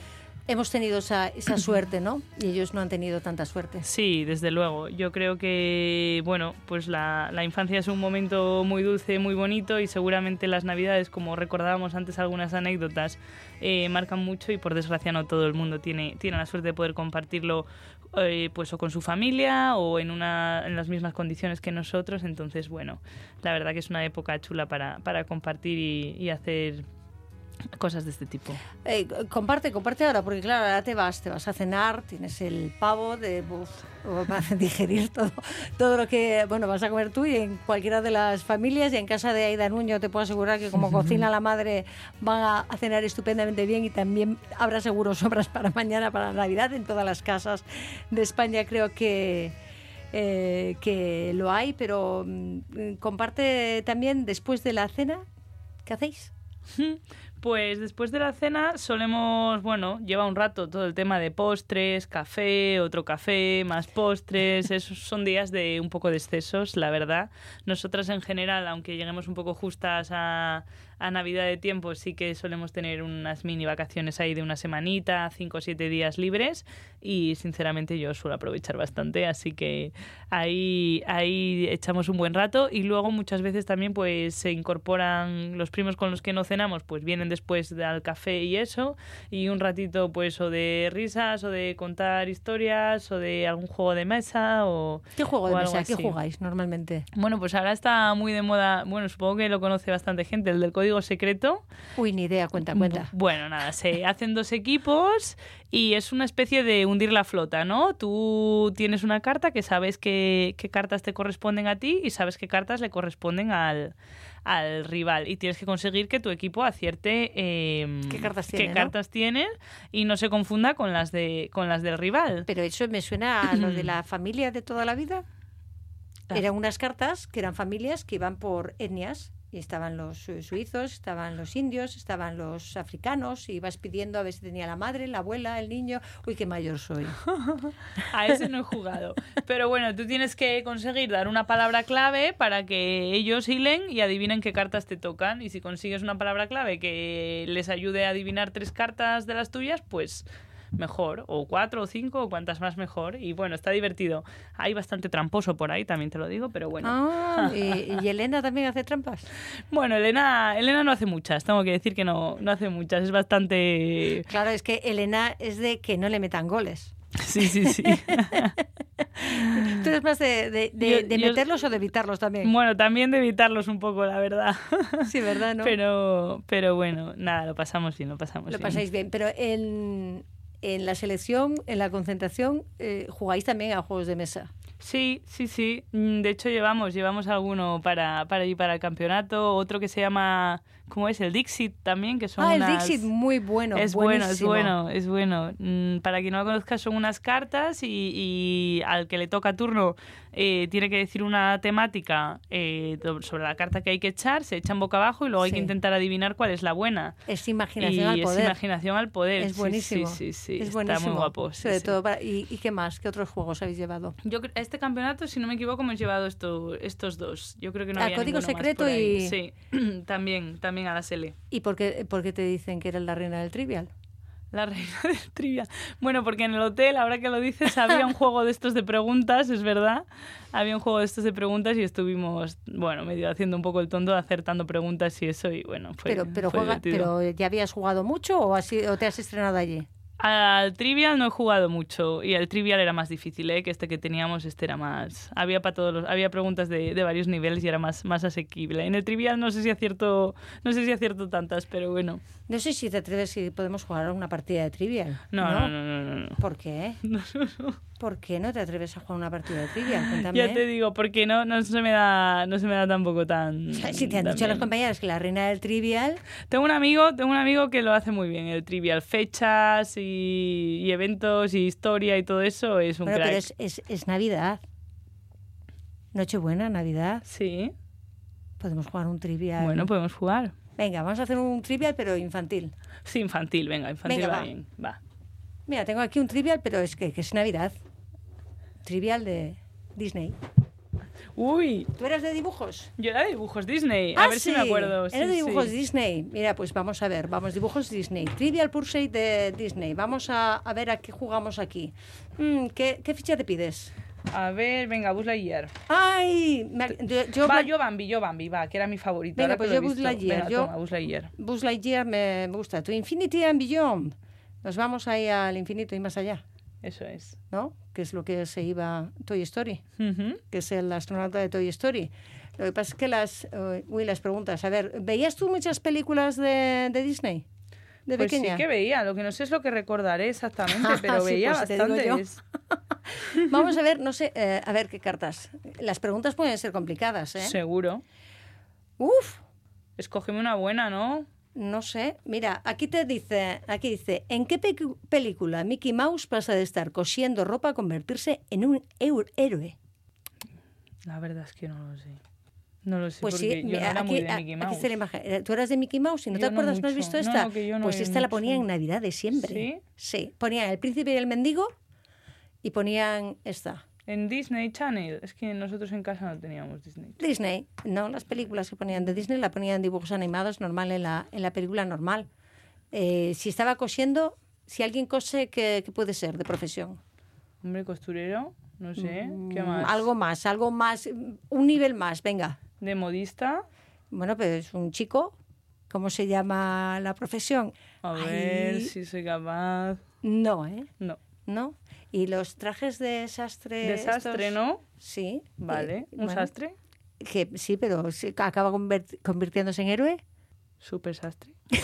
hemos tenido esa, esa suerte, ¿no? Y ellos no han tenido tanta suerte. Sí, desde luego. Yo creo que, bueno, pues la, infancia es un momento muy dulce, muy bonito y seguramente las navidades, como recordábamos antes algunas anécdotas, eh, marcan mucho y por desgracia no todo el mundo tiene, tiene la suerte de poder compartirlo eh, pues o con su familia o en, una, en las mismas condiciones que nosotros. Entonces, bueno, la verdad que es una época chula para, para compartir y hacer cosas de este tipo. Eh, comparte, comparte ahora, porque claro, ahora te vas, te vas a cenar, tienes el pavo de uf, vas a digerir todo, todo lo que bueno vas a comer tú y en cualquiera de las familias y en casa de Aida Nuño te puedo asegurar que como cocina la madre van a, a cenar estupendamente bien y también habrá seguro sobras para mañana, para Navidad en todas las casas de España creo que eh, que lo hay, pero mm, comparte también después de la cena, ¿qué hacéis? Pues después de la cena solemos, bueno, lleva un rato todo el tema de postres, café, otro café, más postres. Esos son días de un poco de excesos, la verdad. Nosotras en general, aunque lleguemos un poco justas a, a Navidad de tiempo, sí que solemos tener unas mini vacaciones ahí de una semanita, cinco o siete días libres. Y sinceramente yo suelo aprovechar bastante, así que ahí, ahí echamos un buen rato. Y luego muchas veces también pues se incorporan los primos con los que no cenamos, pues vienen después al café y eso. Y un ratito pues o de risas o de contar historias o de algún juego de mesa o... ¿Qué juego de o algo mesa? ¿Qué así. jugáis normalmente? Bueno, pues ahora está muy de moda, bueno, supongo que lo conoce bastante gente, el del código secreto. Uy, ni idea, cuenta, cuenta. Bueno, nada, se hacen dos equipos y es una especie de hundir la flota, ¿no? Tú tienes una carta que sabes qué, qué cartas te corresponden a ti y sabes qué cartas le corresponden al, al rival. Y tienes que conseguir que tu equipo acierte eh, ¿Qué cartas qué tiene, no? cartas tienen y no se confunda con las, de, con las del rival. Pero eso me suena a lo de la familia de toda la vida. Eran unas cartas que eran familias que iban por etnias. Y estaban los suizos, estaban los indios, estaban los africanos. Y ibas pidiendo a ver si tenía la madre, la abuela, el niño. Uy, qué mayor soy. A ese no he jugado. Pero bueno, tú tienes que conseguir dar una palabra clave para que ellos hilen y adivinen qué cartas te tocan. Y si consigues una palabra clave que les ayude a adivinar tres cartas de las tuyas, pues mejor. O cuatro o cinco, o cuantas más mejor. Y bueno, está divertido. Hay bastante tramposo por ahí, también te lo digo, pero bueno. Ah, y, y Elena también hace trampas. Bueno, Elena, Elena no hace muchas, tengo que decir que no, no hace muchas. Es bastante... Claro, es que Elena es de que no le metan goles. Sí, sí, sí. Tú eres más de, de- de- Yo- de yo- meterlos o de evitarlos también. bueno, también de evitarlos un poco, la verdad. Sí, ¿verdad? ¿no? Pero, pero bueno, nada, lo pasamos bien, lo pasamos Lo bien. pasáis bien. Pero en, en la selección, en la concentración, eh, jugáis también a juegos de mesa. Sí, sí, sí. Mm, De hecho, llevamos, llevamos alguno para, para ir para el campeonato. Otro que se llama, ¿cómo es? El Dixit también, que son ah, el Dixit, muy bueno. es bueno, es bueno, es bueno. Mm, Para quien no lo conozca, son unas cartas y, y al que le toca turno eh, tiene que decir una temática eh, sobre la carta que hay que echar, se echan boca abajo y luego hay Sí. que intentar adivinar cuál es la buena. Es imaginación y al es poder. imaginación al poder. Es buenísimo. Sí, sí, sí. Es Está buenísimo. muy guapo. Sobre todo para- ¿y, y qué más? ¿Qué otros juegos habéis llevado? Yo a este campeonato, si no me equivoco, hemos llevado esto, estos dos. Yo creo que no Ah, había Código ninguno más Secreto por ahí. y- Sí, también, también a la Sele. ¿Y por qué, por qué te dicen que eres la reina del trivial? La reina del trivia. Bueno, porque en el hotel, ahora que lo dices, había un juego de estos de preguntas, es verdad. Había un juego de estos de preguntas y estuvimos, bueno, medio haciendo un poco el tonto, acertando preguntas y eso, y bueno, fue. pero, pero, fue juega- pero ¿ya habías jugado mucho o, has ido- o te has estrenado allí? Al trivial no he jugado mucho y el trivial era más difícil, ¿eh? que este que teníamos, este era más... Había para todos los... había preguntas de, de varios niveles y era más, más asequible. En el trivial no sé si acierto, no sé si acierto tantas, pero bueno. No sé si te atreves si podemos jugar una partida de trivial. No, no, no, no, no. no. ¿Por qué? ¿Por qué no te atreves a jugar una partida de trivial? Cuéntame. Ya te digo, porque no, no se me da, no se me da tampoco tan. Si te han dicho bien. compañeras que la reina del trivial, Tengo un amigo, tengo un amigo que lo hace muy bien, el trivial, fechas y, y eventos y historia y todo eso es un bueno, crack. pero es, es, es Navidad. Nochebuena, Navidad. Sí, Podemos jugar un trivial. bueno, podemos jugar. Venga, vamos a hacer un trivial, pero infantil. Sí, infantil, venga, infantil Venga, va, va. bien, va. Mira, tengo aquí un trivial, pero es que, que es Navidad. Trivial de Disney. Uy, ¿Tú eras de dibujos? yo era de dibujos Disney, a Ah, ver si me acuerdo. Era sí, de dibujos sí. Disney. Mira, pues vamos a ver, vamos, dibujos Disney. Trivial Pursuit de Disney. Vamos a, a ver a qué jugamos aquí. Mm, ¿qué, qué ficha te pides? A ver, venga, Buzz Lightyear. ¡Ay! me- yo, yo- va, yo Bambi, yo Bambi, va, que era mi favorito. Venga, ahora pues yo Buzz. Lightyear, Venga, yo- toma, Buzz Lightyear. Buzz Lightyear me, me gusta. To Infinity and Beyond. Nos vamos ahí al infinito y más allá, Eso es. ¿no? Que es lo que se iba Toy Story, Ujú. que es el astronauta de Toy Story. Lo que pasa es que las, eh, uy, las preguntas. A ver, ¿veías tú muchas películas de, de Disney? De Pues pequeña. sí que veía, lo que no sé es lo que recordaré exactamente, pero sí, veía pues bastantes. Vamos a ver, no sé, eh, a ver qué cartas. Las preguntas pueden ser complicadas, ¿eh? Seguro. Uf, Escógeme una buena, ¿no? No sé. Mira, aquí te dice, aquí dice, ¿en qué pe- película Mickey Mouse pasa de estar cosiendo ropa a convertirse en un héroe? La verdad es que no lo sé. No lo sé, Pues porque sí, yo no mira, era aquí, muy de Mickey aquí Mouse. está la imagen. Eh, ¿Tú eras de Mickey Mouse y no te Yo no acuerdas? ¿No has visto No, esta? no, no pues esta la ponían en Navidades siempre. ¿Sí? Sí, ponían El Príncipe y el Mendigo y ponían esta. En Disney Channel. Es que nosotros en casa no teníamos Disney. Disney, no, las películas que ponían de Disney la ponían en dibujos animados normal en la, en la película normal. Eh, si estaba cosiendo, si alguien cose, ¿qué, qué puede ser de profesión? Hombre, costurero, no sé. ¿Qué Mm, más? Algo más, algo más, un nivel más, venga. De modista. Bueno, pues un chico, ¿cómo se llama la profesión? A Ay, ver si soy capaz. No, ¿eh? No. ¿No? ¿Y los trajes de sastre? Desastre, estos? ¿no? Sí. Vale. eh, ¿Un bueno, sastre? Que, sí, pero sí, acaba convirtiéndose en héroe. Super sastre.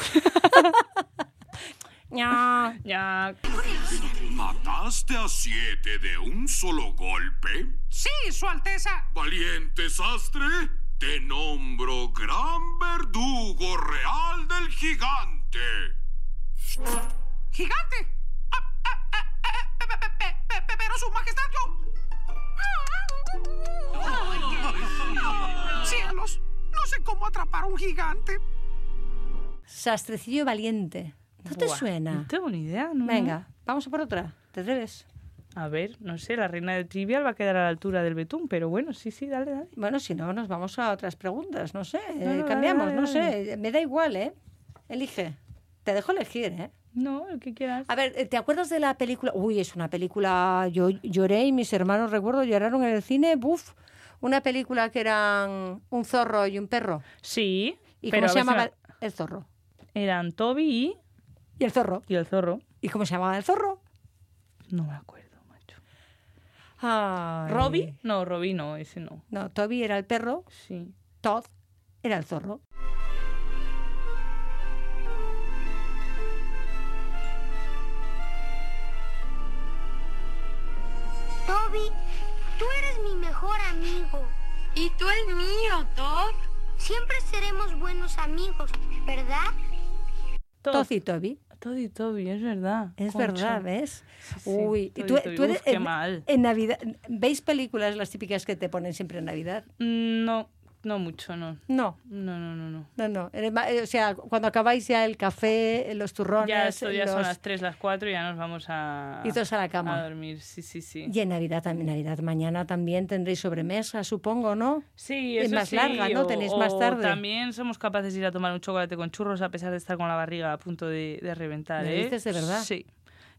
No. Ya. ¿Mataste a siete de un solo golpe? Sí, Su Alteza. Valiente sastre, te nombro gran verdugo real del gigante. Gigante. Ah, ah, ah, ah, pe- pe- pe- pe- pe- Pero Su Majestad, yo... Cielos, no sé cómo atrapar a un gigante. Sastrecillo valiente. ¿No te Buah, suena? No tengo ni idea. ¿no? Venga, vamos a por otra. ¿Te atreves? A ver, no sé, la reina del trivial va a quedar a la altura del betún, pero bueno, sí, sí, dale, dale. Bueno, si no, nos vamos a otras preguntas. No sé, eh, no, cambiamos, dale, no dale. sé. Me da igual, ¿eh? Elige. Te dejo elegir, ¿eh? No, el que quieras. A ver, ¿te acuerdas de la película? Uy, es una película. Yo lloré y mis hermanos, recuerdo, lloraron en el cine. Buf. Una película que eran un zorro y un perro. Sí, ¿Y pero cómo se llamaba el zorro? Eran Toby y... Y el zorro. y el zorro. ¿Y cómo se llamaba el zorro? No me acuerdo, macho. Ay. ¿Robbie? No, Robbie no, ese no. No, Toby era el perro, Sí. Todd era el zorro. Toby, tú eres mi mejor amigo. Y tú el mío, Thor. Siempre seremos buenos amigos, ¿verdad? Todd y Toby. Todd y Toby, es verdad. Es Concha. verdad, ¿ves? Sí, sí, Uy, tú, Toby. tú eres Uf, qué en, mal. en Navidad. ¿Veis películas las típicas que te ponen siempre en Navidad? Mm, No, no mucho, no. No, No, no, no, no. no, no. Eh, O sea, cuando acabáis ya el café, los turrones, Ya, esto ya son los- las 3, las 4 y ya nos vamos a... y todos a la cama. A dormir, sí, sí, sí. Y en Navidad también, Navidad mañana también tendréis sobremesa, supongo, ¿no? Sí, Es eso más sí, larga, ¿no? o- Tenéis más tarde. También somos capaces de ir a tomar un chocolate con churros a pesar de estar con la barriga a punto de, de reventar, ¿Me ¿eh? dices de verdad? Sí.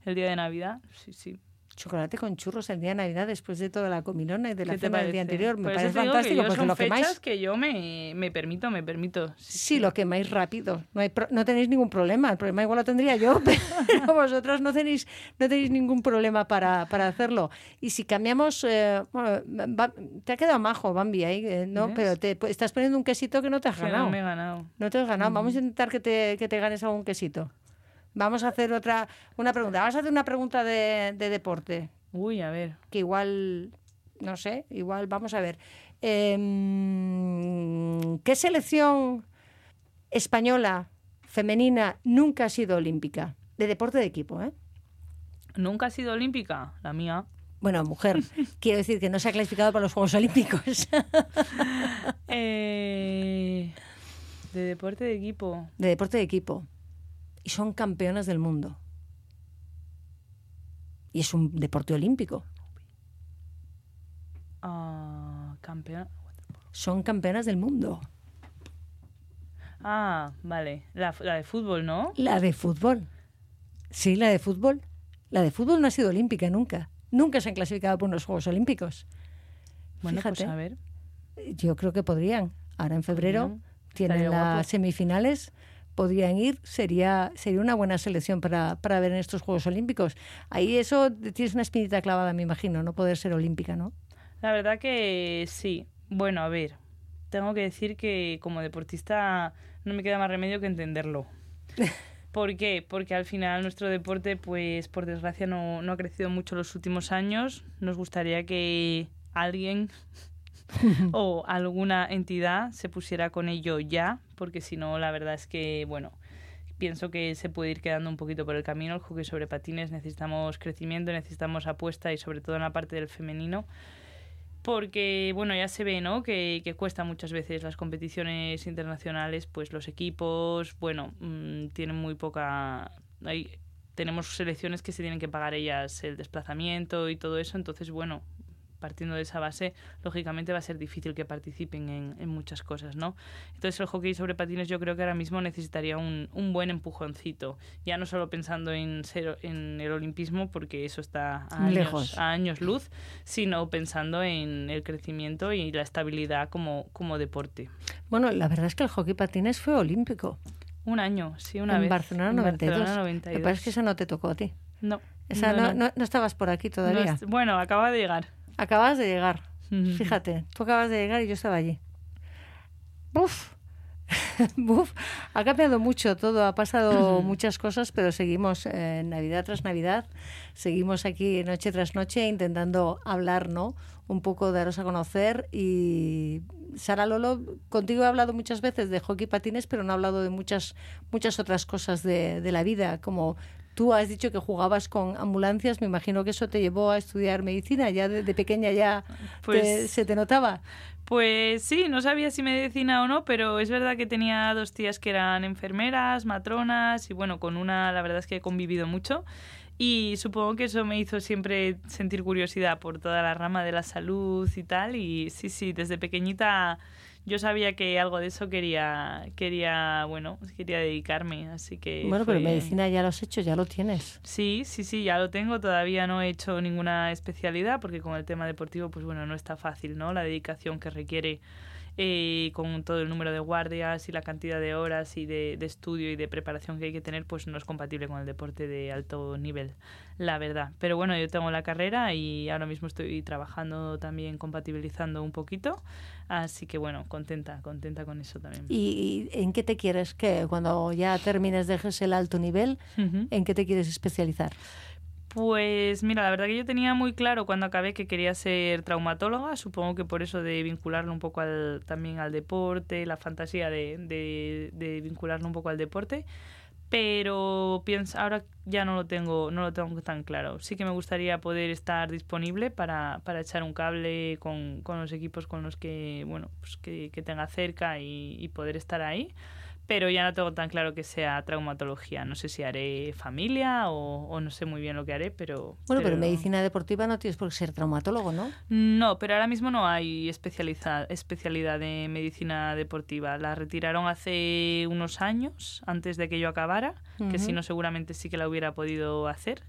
El día de Navidad, sí, sí. Chocolate con churros el día de Navidad después de toda la comilona y de la ¿Qué te cena del día anterior. Me Por parece fantástico que porque son lo fechas quemáis. que yo me, me permito, me permito. Sí, lo quemáis rápido. No, hay pro- no tenéis ningún problema. El problema igual lo tendría yo, pero vosotros no tenéis, no tenéis ningún problema para, para hacerlo. Y si cambiamos, eh, bueno, va- te ha quedado majo, Bambi, ahí, eh, ¿no? ¿Ves? Pero te pues, estás poniendo un quesito que no te has Que ganado. no me he ganado. No te has ganado. Vamos a intentar que te, que te ganes algún quesito. Vamos a hacer otra, una pregunta. Vamos a hacer una pregunta de, de deporte, Uy, a ver. que igual, no sé, igual, vamos a ver. Em, ¿Qué selección española femenina nunca ha sido olímpica? De deporte de equipo, ¿eh? ¿Nunca ha sido olímpica? La mía. Bueno, mujer, quiero decir que no se ha clasificado para los Juegos Olímpicos. Eh, de deporte de equipo. de deporte de equipo. Y son campeonas del mundo. Y es un deporte olímpico. Ah. Son campeonas del mundo. Ah, vale. La, la de fútbol, ¿no? La de fútbol. Sí, la de fútbol. La de fútbol no ha sido olímpica nunca. Nunca se han clasificado por unos Juegos Olímpicos. Bueno, Fíjate. pues a ver. Yo creo que podrían. Ahora en febrero Podrían. tienen las semifinales. Podrían ir. Sería, sería una buena selección para, para ver en estos Juegos Olímpicos. Ahí eso tienes una espinita clavada, me imagino, no poder ser olímpica, ¿no? La verdad que sí. Bueno, a ver. Tengo que decir que como deportista no me queda más remedio que entenderlo. ¿Por qué? Porque al final nuestro deporte, pues por desgracia, no, no ha crecido mucho los últimos años. Nos gustaría que alguien o alguna entidad se pusiera con ello ya, porque si no, la verdad es que, bueno, pienso que se puede ir quedando un poquito por el camino. El hockey sobre patines necesitamos crecimiento, necesitamos apuesta y sobre todo en la parte del femenino. porque bueno ya se ve no que, que cuesta muchas veces las competiciones internacionales pues los equipos bueno mm, tienen muy poca hay, tenemos selecciones que se tienen que pagar ellas el desplazamiento y todo eso entonces bueno partiendo de esa base, lógicamente va a ser difícil que participen en, en, muchas cosas, ¿no? Entonces el hockey sobre patines yo creo que ahora mismo necesitaría un, un buen empujoncito, ya no solo pensando en, ser, en el olimpismo, porque eso está a años, Lejos. a años luz, sino pensando en el crecimiento y la estabilidad como, como deporte. Bueno, la verdad es que el hockey patines fue olímpico. Un año, sí, una en vez. Barcelona En 92. Barcelona 92. Me parece que esa no te tocó a ti. No. Esa no, no, no estabas por aquí todavía. bueno, acaba de llegar. Acabas de llegar. Fíjate, tú acabas de llegar y yo estaba allí. Buf. Buf. Ha cambiado mucho todo, ha pasado muchas cosas, pero seguimos eh, Navidad tras Navidad, seguimos aquí noche tras noche intentando hablar, ¿no? Un poco daros a conocer y Sara Lolo, contigo he hablado muchas veces de hockey patines, pero no he hablado de muchas muchas otras cosas de, de la vida, como Tú has dicho que jugabas con ambulancias, me imagino que eso te llevó a estudiar medicina, ya de, de pequeña ya Pues- te- se te notaba. Pues sí, no sabía si medicina o no, pero es verdad que tenía dos tías que eran enfermeras, matronas y bueno, con una la verdad es que he convivido mucho y supongo que eso me hizo siempre sentir curiosidad por toda la rama de la salud y tal y sí, sí, desde pequeñita yo sabía que algo de eso quería, quería bueno, quería dedicarme, así que... Bueno, pero medicina ya lo has hecho, ya lo tienes. Sí, sí, sí, ya lo tengo. Todavía no he hecho ninguna especialidad porque con el tema deportivo, pues bueno, no está fácil, ¿no? La dedicación que requiere eh, con todo el número de guardias y la cantidad de horas y de, de estudio y de preparación que hay que tener, pues no es compatible con el deporte de alto nivel, la verdad. Pero bueno, yo tengo la carrera y ahora mismo estoy trabajando también compatibilizando un poquito. Así que bueno, contenta, contenta con eso también. ¿Y, y en qué te quieres? que Cuando ya termines, dejes el alto nivel. ¿en qué te quieres especializar? Pues mira, la verdad que yo tenía muy claro cuando acabé que quería ser traumatóloga, supongo que por eso de vincularlo un poco al, también al deporte, la fantasía de, de, de vincularlo un poco al deporte, pero pienso, ahora ya no lo tengo, no lo tengo tan claro. Sí que me gustaría poder estar disponible para, para echar un cable con, con los equipos con los que, bueno, pues que, que tenga cerca y, y poder estar ahí. Pero ya no tengo tan claro que sea traumatología. No sé si haré familia o, o no sé muy bien lo que haré, pero... Bueno, pero en medicina deportiva no tienes por qué ser traumatólogo, ¿no? No, pero ahora mismo no hay especializa- especialidad de medicina deportiva. La retiraron hace unos años, antes de que yo acabara, que si no seguramente sí que la hubiera podido hacer.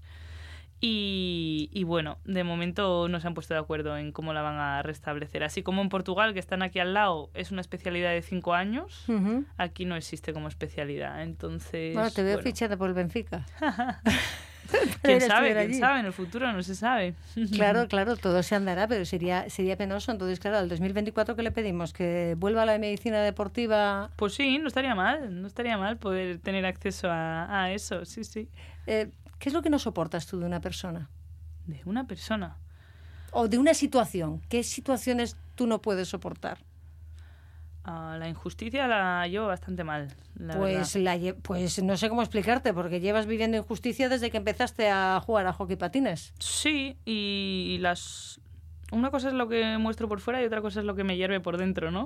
Y, y bueno, de momento no se han puesto de acuerdo en cómo la van a restablecer. Así como en Portugal, que están aquí al lado, es una especialidad de cinco años, Ujú. aquí no existe como especialidad. Entonces, Bueno, te veo bueno, fichada por el Benfica. ¿Quién sabe? ¿Quién allí. sabe? En el futuro no se sabe. Claro, claro, todo se andará, pero sería sería penoso. Entonces, claro, al 2024 ¿qué le pedimos? ¿Que vuelva a la medicina deportiva? Pues sí, no estaría mal, no estaría mal poder tener acceso a, a eso, sí, sí. Eh, ¿Qué es lo que no soportas tú de una persona? De una persona. O de una situación. ¿Qué situaciones tú no puedes soportar? Ah, la injusticia la llevo bastante mal, la Pues, la pues no sé cómo explicarte, porque llevas viviendo injusticia desde que empezaste a jugar a hockey patines. Sí, y, y las... Una cosa es lo que muestro por fuera y otra cosa es lo que me hierve por dentro, ¿no?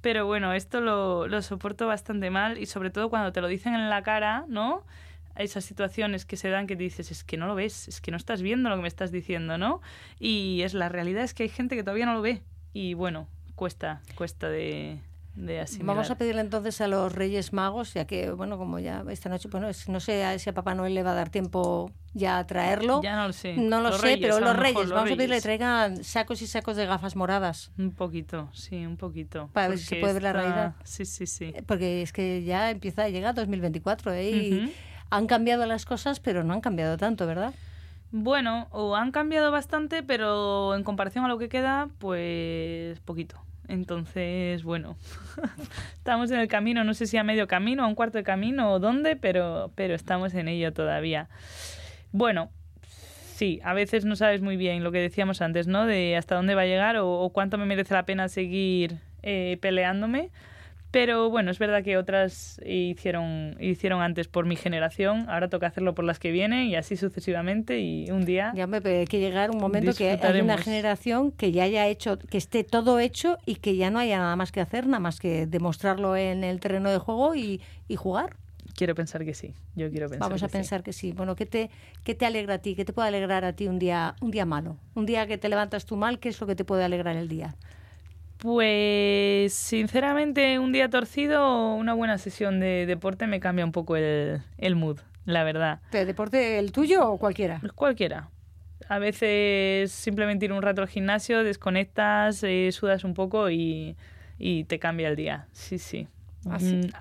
Pero bueno, esto lo, lo soporto bastante mal y sobre todo cuando te lo dicen en la cara, ¿no? Esas situaciones que se dan que dices, es que no lo ves, es que no estás viendo lo que me estás diciendo, ¿no? Y es la realidad es que hay gente que todavía no lo ve y bueno, cuesta, cuesta de, de. Vamos a pedirle entonces a los Reyes Magos, ya que, bueno, como ya esta noche, bueno, es- no sé si a Papá Noel le va a dar tiempo ya a traerlo. Ya no lo sé. No lo Los sé, Reyes, pero los Reyes, los vamos a pedirle que traigan sacos y sacos de gafas moradas. Un poquito, sí, un poquito. Para ver si se puede ver la realidad. Sí, sí, sí. Porque es que ya empieza a llegar 2024, ¿eh? Y. han cambiado las cosas, pero no han cambiado tanto, ¿verdad? Bueno, o han cambiado bastante, pero en comparación a lo que queda, pues poquito. Entonces, bueno, estamos en el camino, no sé si a medio camino, a un cuarto de camino o dónde, pero, pero estamos en ello todavía. Bueno, sí, a veces no sabes muy bien lo que decíamos antes, ¿no? De hasta dónde va a llegar o, o cuánto me merece la pena seguir eh, peleándome. Pero bueno, es verdad que otras hicieron, hicieron antes por mi generación, ahora toca hacerlo por las que vienen y así sucesivamente y un día... Ya me hay que llegar un momento que hay una generación que ya haya hecho, que esté todo hecho y que ya no haya nada más que hacer, nada más que demostrarlo en el terreno de juego y, y jugar. Quiero pensar que sí, yo quiero pensar Vamos a que sí. pensar que sí. Bueno, ¿qué te, ¿qué te alegra a ti? ¿Qué te puede alegrar a ti un día, un día malo? Un día que te levantas tú mal, ¿qué es lo que te puede alegrar el día? Pues sinceramente un día torcido, una buena sesión de deporte me cambia un poco el, el mood, la verdad. ¿De deporte el tuyo o cualquiera? Cualquiera. A veces simplemente ir un rato al gimnasio, desconectas, eh, sudas un poco y, y te cambia el día. Sí, sí. Ah.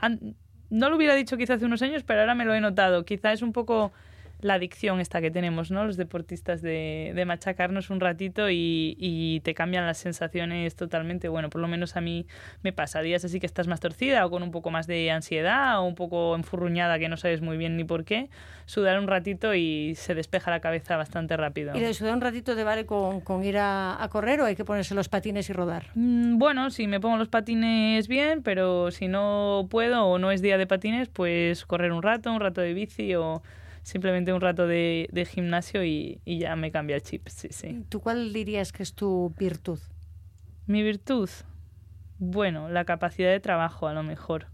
Mm, no lo hubiera dicho quizá hace unos años, pero ahora me lo he notado. Quizá es un poco la adicción esta que tenemos, ¿no? Los deportistas de, de machacarnos un ratito y, y te cambian las sensaciones totalmente. Bueno, por lo menos a mí me pasa. Días así que estás más torcida o con un poco más de ansiedad o un poco enfurruñada que no sabes muy bien ni por qué. Sudar un ratito y se despeja la cabeza bastante rápido. ¿Y de sudar un ratito te vale con, con ir a, a correr o hay que ponerse los patines y rodar? Mm, Bueno, si me pongo los patines bien, pero si no puedo o no es día de patines, pues correr un rato, un rato de bici o simplemente un rato de, de gimnasio y, y ya me cambia el chip. Sí, sí. ¿Tú cuál dirías que es tu virtud? Mi virtud, bueno, la capacidad de trabajo a lo mejor.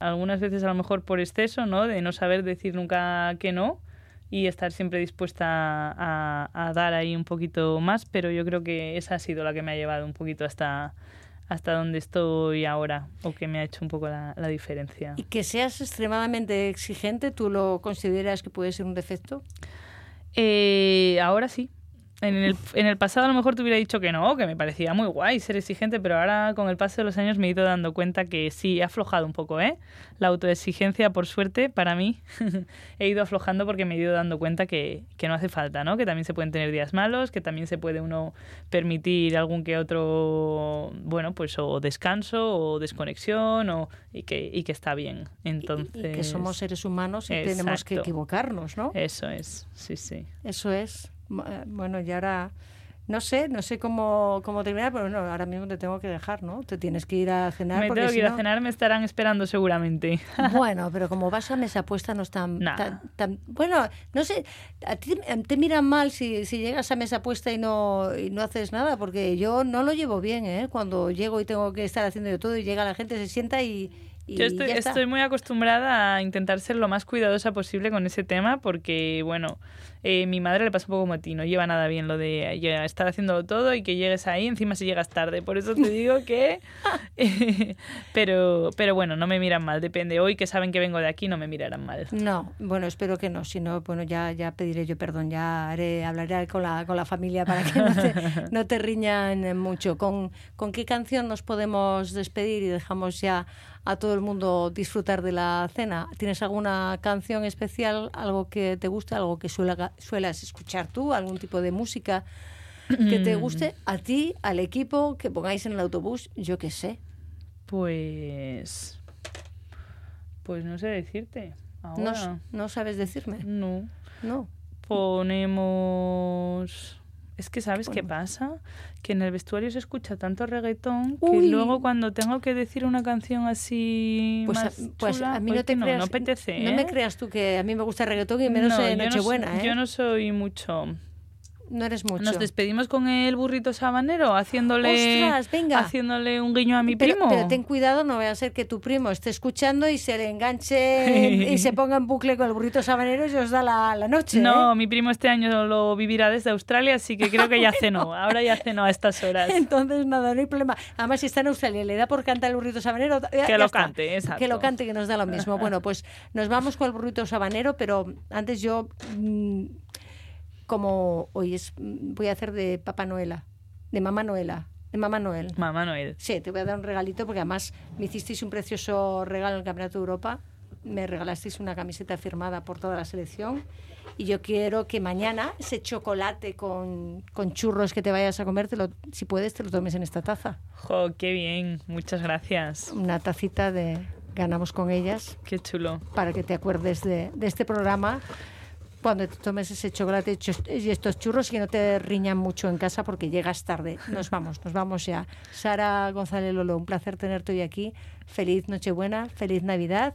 Algunas veces a lo mejor por exceso, ¿no? De no saber decir nunca que no y estar siempre dispuesta a, a dar ahí un poquito más, pero yo creo que esa ha sido la que me ha llevado un poquito hasta, hasta donde estoy ahora o que me ha hecho un poco la, la diferencia. ¿Y que seas extremadamente exigente, tú lo consideras que puede ser un defecto? Eh, ahora sí. En el, en el pasado a lo mejor te hubiera dicho que no, que me parecía muy guay ser exigente, pero ahora con el paso de los años me he ido dando cuenta que sí, he aflojado un poco, ¿eh? La autoexigencia, por suerte, para mí, he ido aflojando porque me he ido dando cuenta que, que no hace falta, ¿no? Que también se pueden tener días malos, que también se puede uno permitir algún que otro, bueno, pues o descanso o desconexión o, y, que, y que está bien. Entonces... Y que somos seres humanos y tenemos que equivocarnos, ¿no? Eso es, sí, sí. Eso es. Eh, Bueno, y ahora no sé, no sé cómo, cómo terminar, pero no, ahora mismo te tengo que dejar, ¿no? Te tienes que ir a cenar Me porque tengo que si ir a cenar, me estarán esperando seguramente. Bueno, pero como vas a mesa puesta no es tan, tan- tan- Bueno, no sé, a ti te- miran mal si, si llegas a mesa puesta y no, y no haces nada, porque yo no lo llevo bien, ¿eh? Cuando llego y tengo que estar haciendo de todo y llega la gente, se sienta y, Yo estoy muy acostumbrada a intentar ser lo más cuidadosa posible con ese tema porque, bueno, eh, mi madre le pasa un poco como a ti, no lleva nada bien lo de eh, estar haciéndolo todo y que llegues ahí, encima si llegas tarde. Por eso te digo que... pero, pero bueno, no me miran mal, depende. Hoy que saben que vengo de aquí no me mirarán mal. No, bueno, espero que no. Si no, bueno, ya, ya pediré yo perdón, ya haré, hablaré con la, con la familia para que no te, no te riñan eh, mucho. ¿Con, ¿Con qué canción nos podemos despedir y dejamos ya a todo el mundo disfrutar de la cena? ¿Tienes alguna canción especial, algo que te guste, algo que suela- suelas escuchar tú, algún tipo de música que te guste a ti, al equipo, que pongáis en el autobús, yo qué sé? Pues... Pues no sé decirte. No, Ahora. s- no sabes decirme. No. No. Ponemos... Es que ¿sabes qué pasa? Que en el vestuario se escucha tanto reggaetón que Uy. luego cuando tengo que decir una canción así Pues, a, más pues chula, a mí pues no te no, creas, no apetece, no me ¿eh? creas tú que a mí me gusta el reggaetón y menos No, en yo no Nochebuena, soy- ¿eh? Yo no soy mucho. No eres mucho. Nos despedimos con el burrito sabanero haciéndole Ostras, venga. haciéndole un guiño a mi pero, primo. pero ten cuidado, no vaya a ser que tu primo esté escuchando y se le enganche y se ponga en bucle con el burrito sabanero y os da la, la noche. No, ¿eh? mi primo este año lo vivirá desde Australia, así que creo que ya cenó. Ahora ya cenó a estas horas. Entonces, nada, no hay problema. Además, si está en Australia y le da por cantar el burrito sabanero, ya- Que ya lo está. cante, exacto. Que lo cante, que nos da lo mismo. Bueno, pues nos vamos con el burrito sabanero, pero antes yo, mm, como hoy es, mm, voy a hacer de Papá Noela, de Mamá Noela, de Mamá Noel. Mamá Noel. Sí, te voy a dar un regalito porque además me hicisteis un precioso regalo en el Campeonato de Europa. Me regalasteis una camiseta firmada por toda la selección. Y yo quiero que mañana ese chocolate con, con churros que te vayas a comer, te lo- si puedes, te lo tomes en esta taza. Jo, qué bien. Muchas gracias. Una tacita de ganamos con ellas Qué chulo. para que te acuerdes de, de este programa. Cuando te tomes ese chocolate y estos churros que no te riñan mucho en casa porque llegas tarde. Nos vamos, nos vamos ya. Sara González Lolo, un placer tenerte hoy aquí. Feliz Nochebuena, feliz Navidad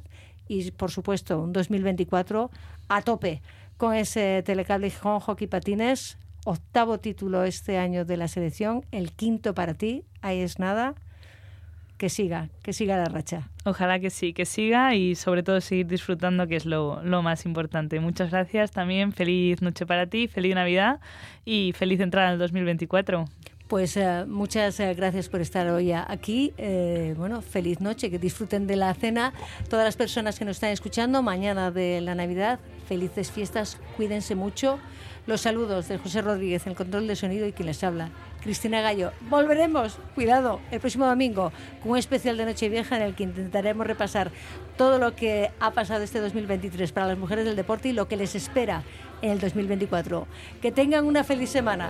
y por supuesto un 2024 a tope con ese telecable Gijón Hockey Patines. Octavo título este año de la selección, el quinto para ti, ahí es nada. Que siga, que siga la racha. Ojalá que sí, que siga y sobre todo seguir disfrutando, que es lo, lo más importante. Muchas gracias también, feliz noche para ti, feliz Navidad y feliz entrada en el 2024. Pues eh, muchas eh, gracias por estar hoy aquí. Eh, bueno, feliz noche, que disfruten de la cena. Todas las personas que nos están escuchando, mañana de la Navidad, felices fiestas, cuídense mucho. Los saludos de José Rodríguez, el control de sonido y quien les habla. Cristina Gallo. Volveremos, cuidado, el próximo domingo con un especial de Nochevieja en el que intentaremos repasar todo lo que ha pasado este 2023 para las mujeres del deporte y lo que les espera en el 2024. Que tengan una feliz semana.